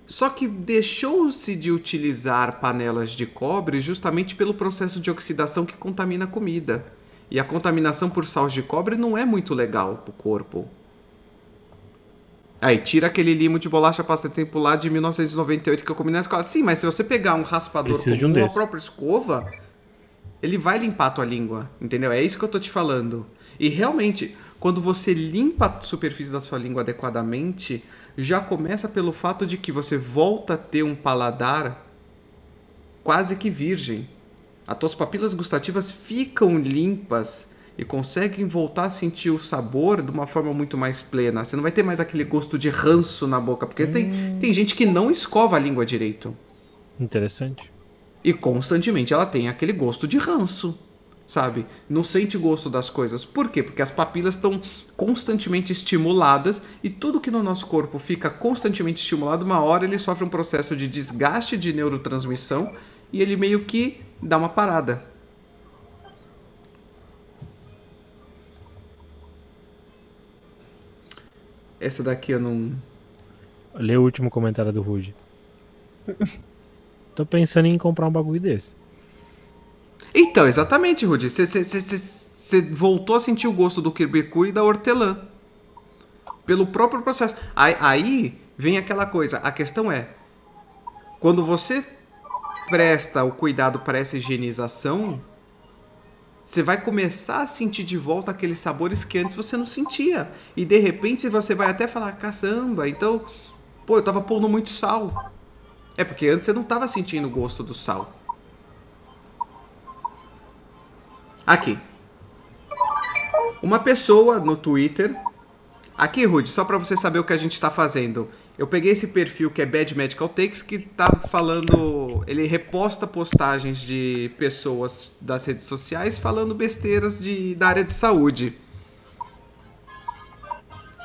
Só que deixou-se de utilizar panelas de cobre justamente pelo processo de oxidação que contamina a comida. E a contaminação por sal de cobre não é muito legal para o corpo. Aí, tira aquele limo de bolacha passatempo lá de 1998 que eu comi na escola. Sim, mas se você pegar um raspador com um a própria escova, ele vai limpar a tua língua, entendeu? É isso que eu tô te falando. E realmente, quando você limpa a superfície da sua língua adequadamente, já começa pelo fato de que você volta a ter um paladar quase que virgem. As tuas papilas gustativas ficam limpas e conseguem voltar a sentir o sabor de uma forma muito mais plena. Você não vai ter mais aquele gosto de ranço na boca, porque hum. tem, tem gente que não escova a língua direito. Interessante. E constantemente ela tem aquele gosto de ranço, sabe? Não sente gosto das coisas. Por quê? Porque as papilas estão constantemente estimuladas e tudo que no nosso corpo fica constantemente estimulado, uma hora ele sofre um processo de desgaste de neurotransmissão e ele meio que dá uma parada. Essa daqui eu não. Lê o último comentário do Rude. Tô pensando em comprar um bagulho desse. Então, exatamente, Rudy. Você voltou a sentir o gosto do Kirbeku e da hortelã. Pelo próprio processo. Aí, aí vem aquela coisa. A questão é: quando você presta o cuidado para essa higienização, você vai começar a sentir de volta aqueles sabores que antes você não sentia. E de repente você vai até falar: caçamba, então, pô, eu tava pondo muito sal. É porque antes você não estava sentindo o gosto do sal. Aqui. Uma pessoa no Twitter. Aqui, Rude, só para você saber o que a gente está fazendo. Eu peguei esse perfil que é Bad Medical Takes, que tá falando. Ele reposta postagens de pessoas das redes sociais falando besteiras de, da área de saúde.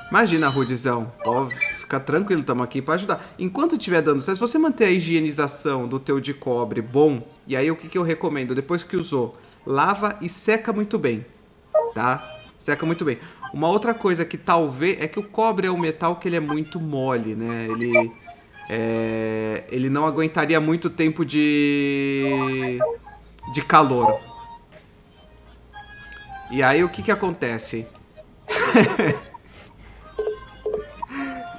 Imagina, Rudizão. Ó, fica tranquilo, estamos aqui para ajudar. Enquanto estiver dando certo, se você manter a higienização do teu de cobre bom, e aí o que, que eu recomendo? Depois que usou, lava e seca muito bem, tá? Seca muito bem. Uma outra coisa que talvez é que o cobre é um metal que ele é muito mole, né? Ele é, ele não aguentaria muito tempo de de calor. E aí o que que acontece?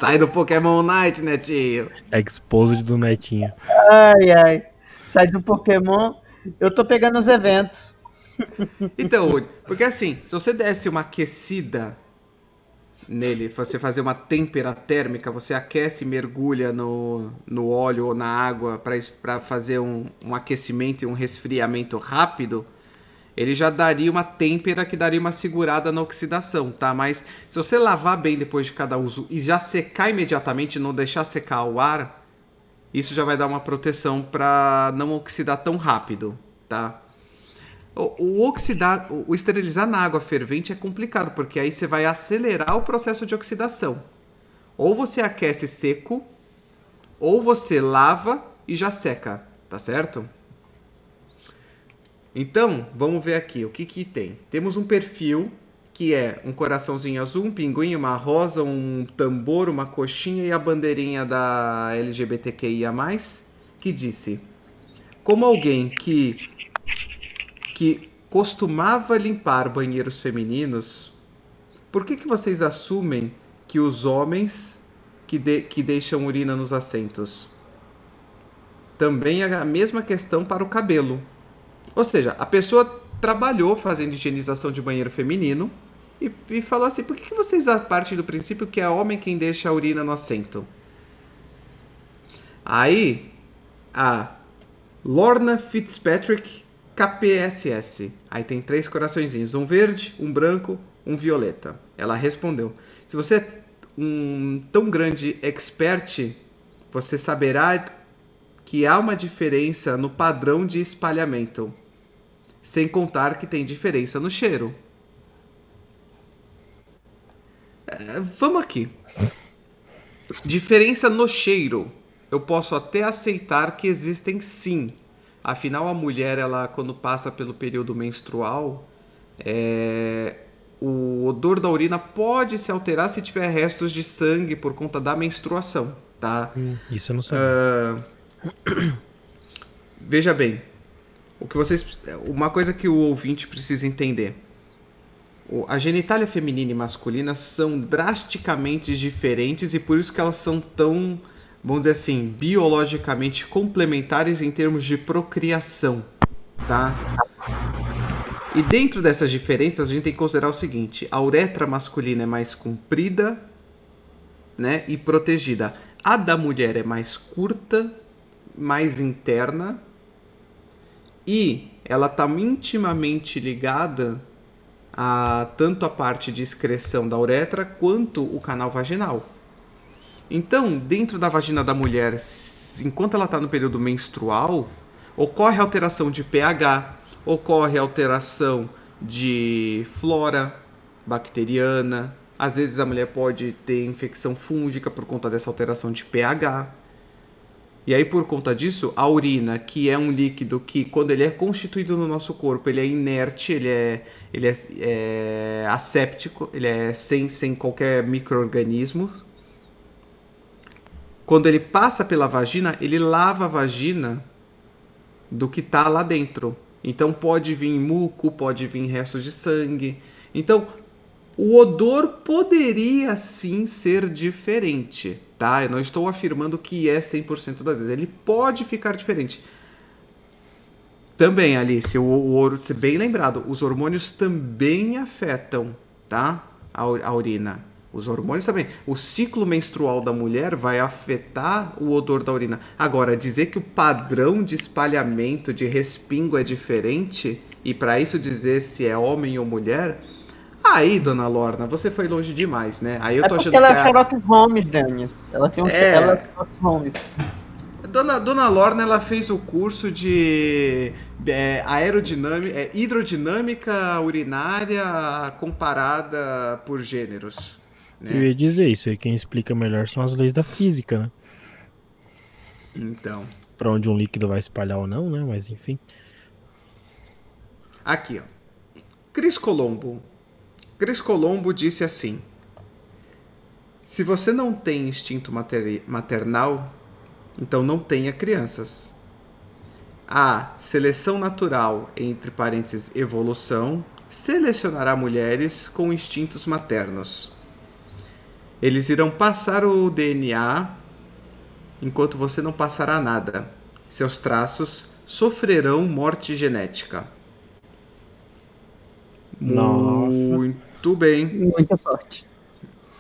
Sai do Pokémon Night, Netinho. Exposed do Netinho. Ai, ai. Sai do Pokémon. Eu tô pegando os eventos. Então, porque assim, se você desse uma aquecida nele, você fazer uma tempera térmica, você aquece mergulha no, no óleo ou na água para fazer um, um aquecimento e um resfriamento rápido, ele já daria uma têmpera que daria uma segurada na oxidação, tá? Mas se você lavar bem depois de cada uso e já secar imediatamente, não deixar secar o ar, isso já vai dar uma proteção para não oxidar tão rápido, tá? O, oxidar, o esterilizar na água fervente é complicado, porque aí você vai acelerar o processo de oxidação. Ou você aquece seco, ou você lava e já seca, tá certo? Então, vamos ver aqui o que, que tem. Temos um perfil que é um coraçãozinho azul, um pinguim, uma rosa, um tambor, uma coxinha e a bandeirinha da LGBTQIA+, que disse: Como alguém que que costumava limpar banheiros femininos, por que, que vocês assumem que os homens que, de, que deixam urina nos assentos? Também é a mesma questão para o cabelo. Ou seja, a pessoa trabalhou fazendo higienização de banheiro feminino e, e falou assim: por que, que vocês partem do princípio que é homem quem deixa a urina no assento? Aí, a Lorna Fitzpatrick KPSS. Aí tem três coraçõezinhos: um verde, um branco, um violeta. Ela respondeu: se você é um tão grande expert, você saberá que há uma diferença no padrão de espalhamento. Sem contar que tem diferença no cheiro. É, vamos aqui. Diferença no cheiro. Eu posso até aceitar que existem sim. Afinal, a mulher, ela quando passa pelo período menstrual, é, o odor da urina pode se alterar se tiver restos de sangue por conta da menstruação, tá? Hum, isso eu não sei. Uh, veja bem, o que vocês, uma coisa que o ouvinte precisa entender. A genitália feminina e masculina são drasticamente diferentes e por isso que elas são tão, vamos dizer assim, biologicamente complementares em termos de procriação, tá? E dentro dessas diferenças a gente tem que considerar o seguinte: a uretra masculina é mais comprida, né, e protegida. A da mulher é mais curta, mais interna e ela está intimamente ligada a tanto a parte de excreção da uretra quanto o canal vaginal. Então, dentro da vagina da mulher, enquanto ela está no período menstrual, ocorre alteração de pH, ocorre alteração de flora bacteriana. Às vezes a mulher pode ter infecção fúngica por conta dessa alteração de pH. E aí, por conta disso, a urina, que é um líquido que, quando ele é constituído no nosso corpo, ele é inerte, ele é, ele é, é asséptico, ele é sem, sem qualquer microorganismo. Quando ele passa pela vagina, ele lava a vagina do que está lá dentro. Então pode vir muco, pode vir restos de sangue. Então, o odor poderia sim ser diferente tá? Eu não estou afirmando que é 100% das vezes. Ele pode ficar diferente. Também, Alice, o, o, bem lembrado, os hormônios também afetam, tá? A, a urina. Os hormônios também. O ciclo menstrual da mulher vai afetar o odor da urina. Agora, dizer que o padrão de espalhamento de respingo é diferente e para isso dizer se é homem ou mulher, Aí, dona Lorna, você foi longe demais, né? Aí eu é tô achando que ela é Sherlock Holmes, Denis. Ela tem um é... ela é Sherlock Holmes. Dona, Dona Lorna, ela fez o curso de é, aerodinâmica, é, hidrodinâmica urinária comparada por gêneros. Né? Eu ia dizer isso, e quem explica melhor são as leis da física, né? Então. Pra onde um líquido vai espalhar ou não, né? Mas enfim. Aqui, ó. Cris Colombo. Cris Colombo disse assim: Se você não tem instinto materi- maternal, então não tenha crianças. A seleção natural, entre parênteses, evolução, selecionará mulheres com instintos maternos. Eles irão passar o DNA enquanto você não passará nada. Seus traços sofrerão morte genética. Nossa. Muito bem, Muito forte.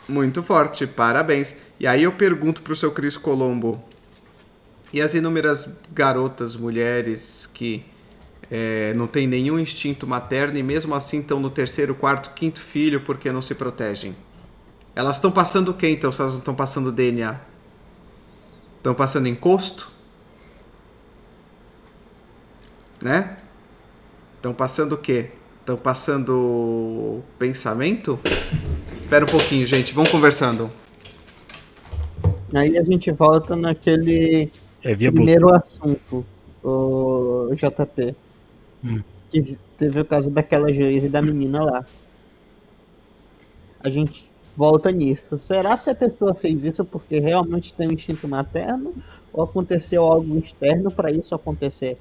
muito forte, parabéns. E aí eu pergunto pro seu Cris Colombo, e as inúmeras garotas, mulheres que é, não têm nenhum instinto materno e mesmo assim estão no terceiro, quarto, quinto filho porque não se protegem? Elas estão passando o quê então se elas não estão passando DNA? Estão passando encosto? Né? Estão passando o quê? Estão passando pensamento? Espera um pouquinho, gente. Vamos conversando. Aí a gente volta naquele É via primeiro assunto, o JP. Hum. Que teve o caso daquela juíza e da menina lá. A gente volta nisso. Será se a pessoa fez isso porque realmente tem um instinto materno? Ou aconteceu algo externo para isso acontecer?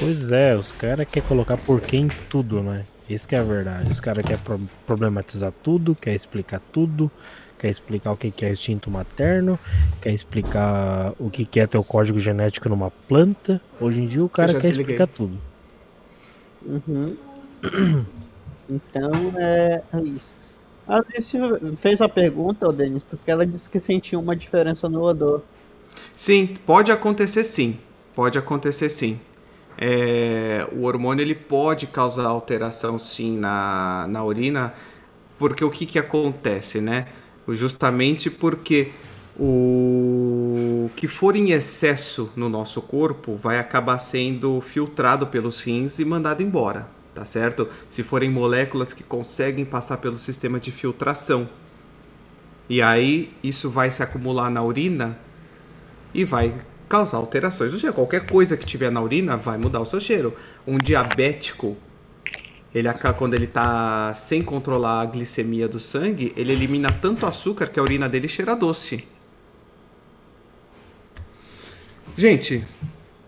Pois é, os caras querem colocar porquê em tudo, né? Isso que é a verdade. Os caras querem pro- problematizar tudo, quer explicar tudo, quer explicar o que que é instinto materno, quer explicar o que que é ter o código genético numa planta. Hoje em dia o cara quer desliguei. explicar tudo. Uhum. Então é, é isso. A Alice fez a pergunta, Denis, porque ela disse que sentiu uma diferença no odor. Sim, pode acontecer sim. Pode acontecer sim. É, o hormônio ele pode causar alteração sim na, na urina, porque o que, que acontece, né? Justamente porque o que for em excesso no nosso corpo vai acabar sendo filtrado pelos rins e mandado embora, tá certo? Se forem moléculas que conseguem passar pelo sistema de filtração. E aí isso vai se acumular na urina e vai causar alterações no cheiro. Qualquer coisa que tiver na urina vai mudar o seu cheiro. Um diabético, ele quando ele tá sem controlar a glicemia do sangue, ele elimina tanto açúcar que a urina dele cheira doce. Gente,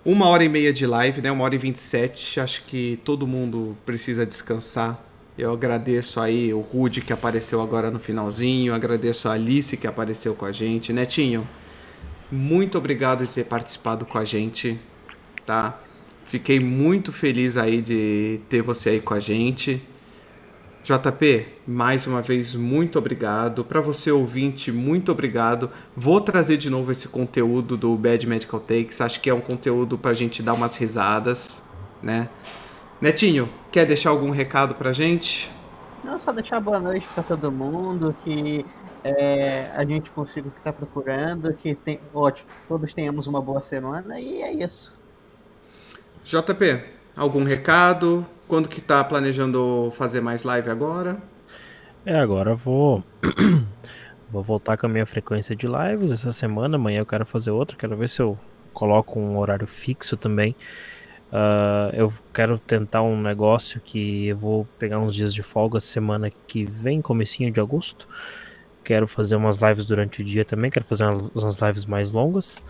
uma hora e meia de live, né? Uma hora e vinte e sete. Acho que todo mundo precisa descansar. Eu agradeço aí o Rude que apareceu agora no finalzinho. Agradeço a Alice que apareceu com a gente. Netinho, muito obrigado de ter participado com a gente, tá? Fiquei muito feliz aí de ter você aí com a gente. JP, mais uma vez, muito obrigado. Para você, ouvinte, muito obrigado. Vou trazer de novo esse conteúdo do Bad Medical Takes. Acho que é um conteúdo para a gente dar umas risadas, né? Netinho, quer deixar algum recado pra gente? Não, só deixar boa noite para todo mundo, que é, a gente consiga o que está procurando, que tem, ótimo, todos tenhamos uma boa semana e é isso. JP, algum recado? Quando que tá planejando fazer mais live agora? É, agora vou. vou voltar com a minha frequência de lives essa semana. Amanhã eu quero fazer outra. Quero ver se eu coloco um horário fixo também. Ah, eu quero tentar um negócio que eu vou pegar uns dias de folga semana que vem, comecinho de agosto. Quero fazer umas lives durante o dia também. Quero fazer umas lives mais longas.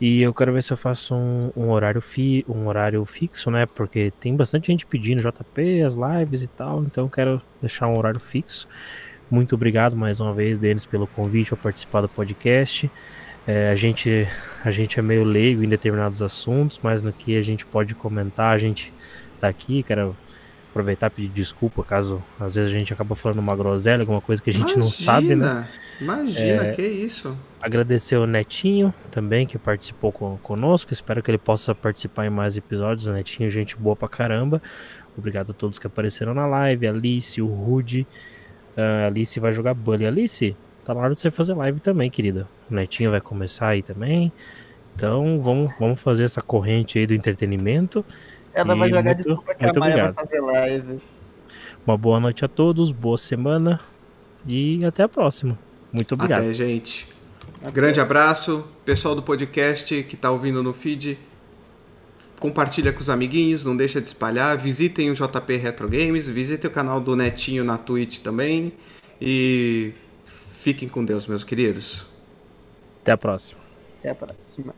E eu quero ver se eu faço um, um horário fi, um horário fixo, né? Porque tem bastante gente pedindo JP, as lives e tal. Então eu quero deixar um horário fixo. Muito obrigado mais uma vez, Denis, pelo convite para participar do podcast. É, a, gente, a gente é meio leigo em determinados assuntos, mas no que a gente pode comentar, a gente tá aqui. Quero aproveitar e pedir desculpa caso às vezes a gente acaba falando uma groselha, alguma coisa que a gente não sabe, né? Imagina, que isso. Agradecer o Netinho também, que participou com, conosco. Espero que ele possa participar em mais episódios. O Netinho, gente boa pra caramba. Obrigado a todos que apareceram na live. Alice, o Rude. A Alice vai jogar Bully. Alice, tá na hora de você fazer live também, querida. O Netinho vai começar aí também. Então vamos, vamos fazer essa corrente aí do entretenimento. Ela E vai jogar muito- desculpa que a Maia obrigado. vai fazer live. Uma boa noite a todos, boa semana E até a próxima. Muito obrigado. Até, gente. Grande abraço. Pessoal do podcast que está ouvindo no feed, compartilha com os amiguinhos, não deixa de espalhar. Visitem o JP Retro Games, visitem o canal do Netinho na Twitch também. E fiquem com Deus, meus queridos. Até a próxima. Até a próxima.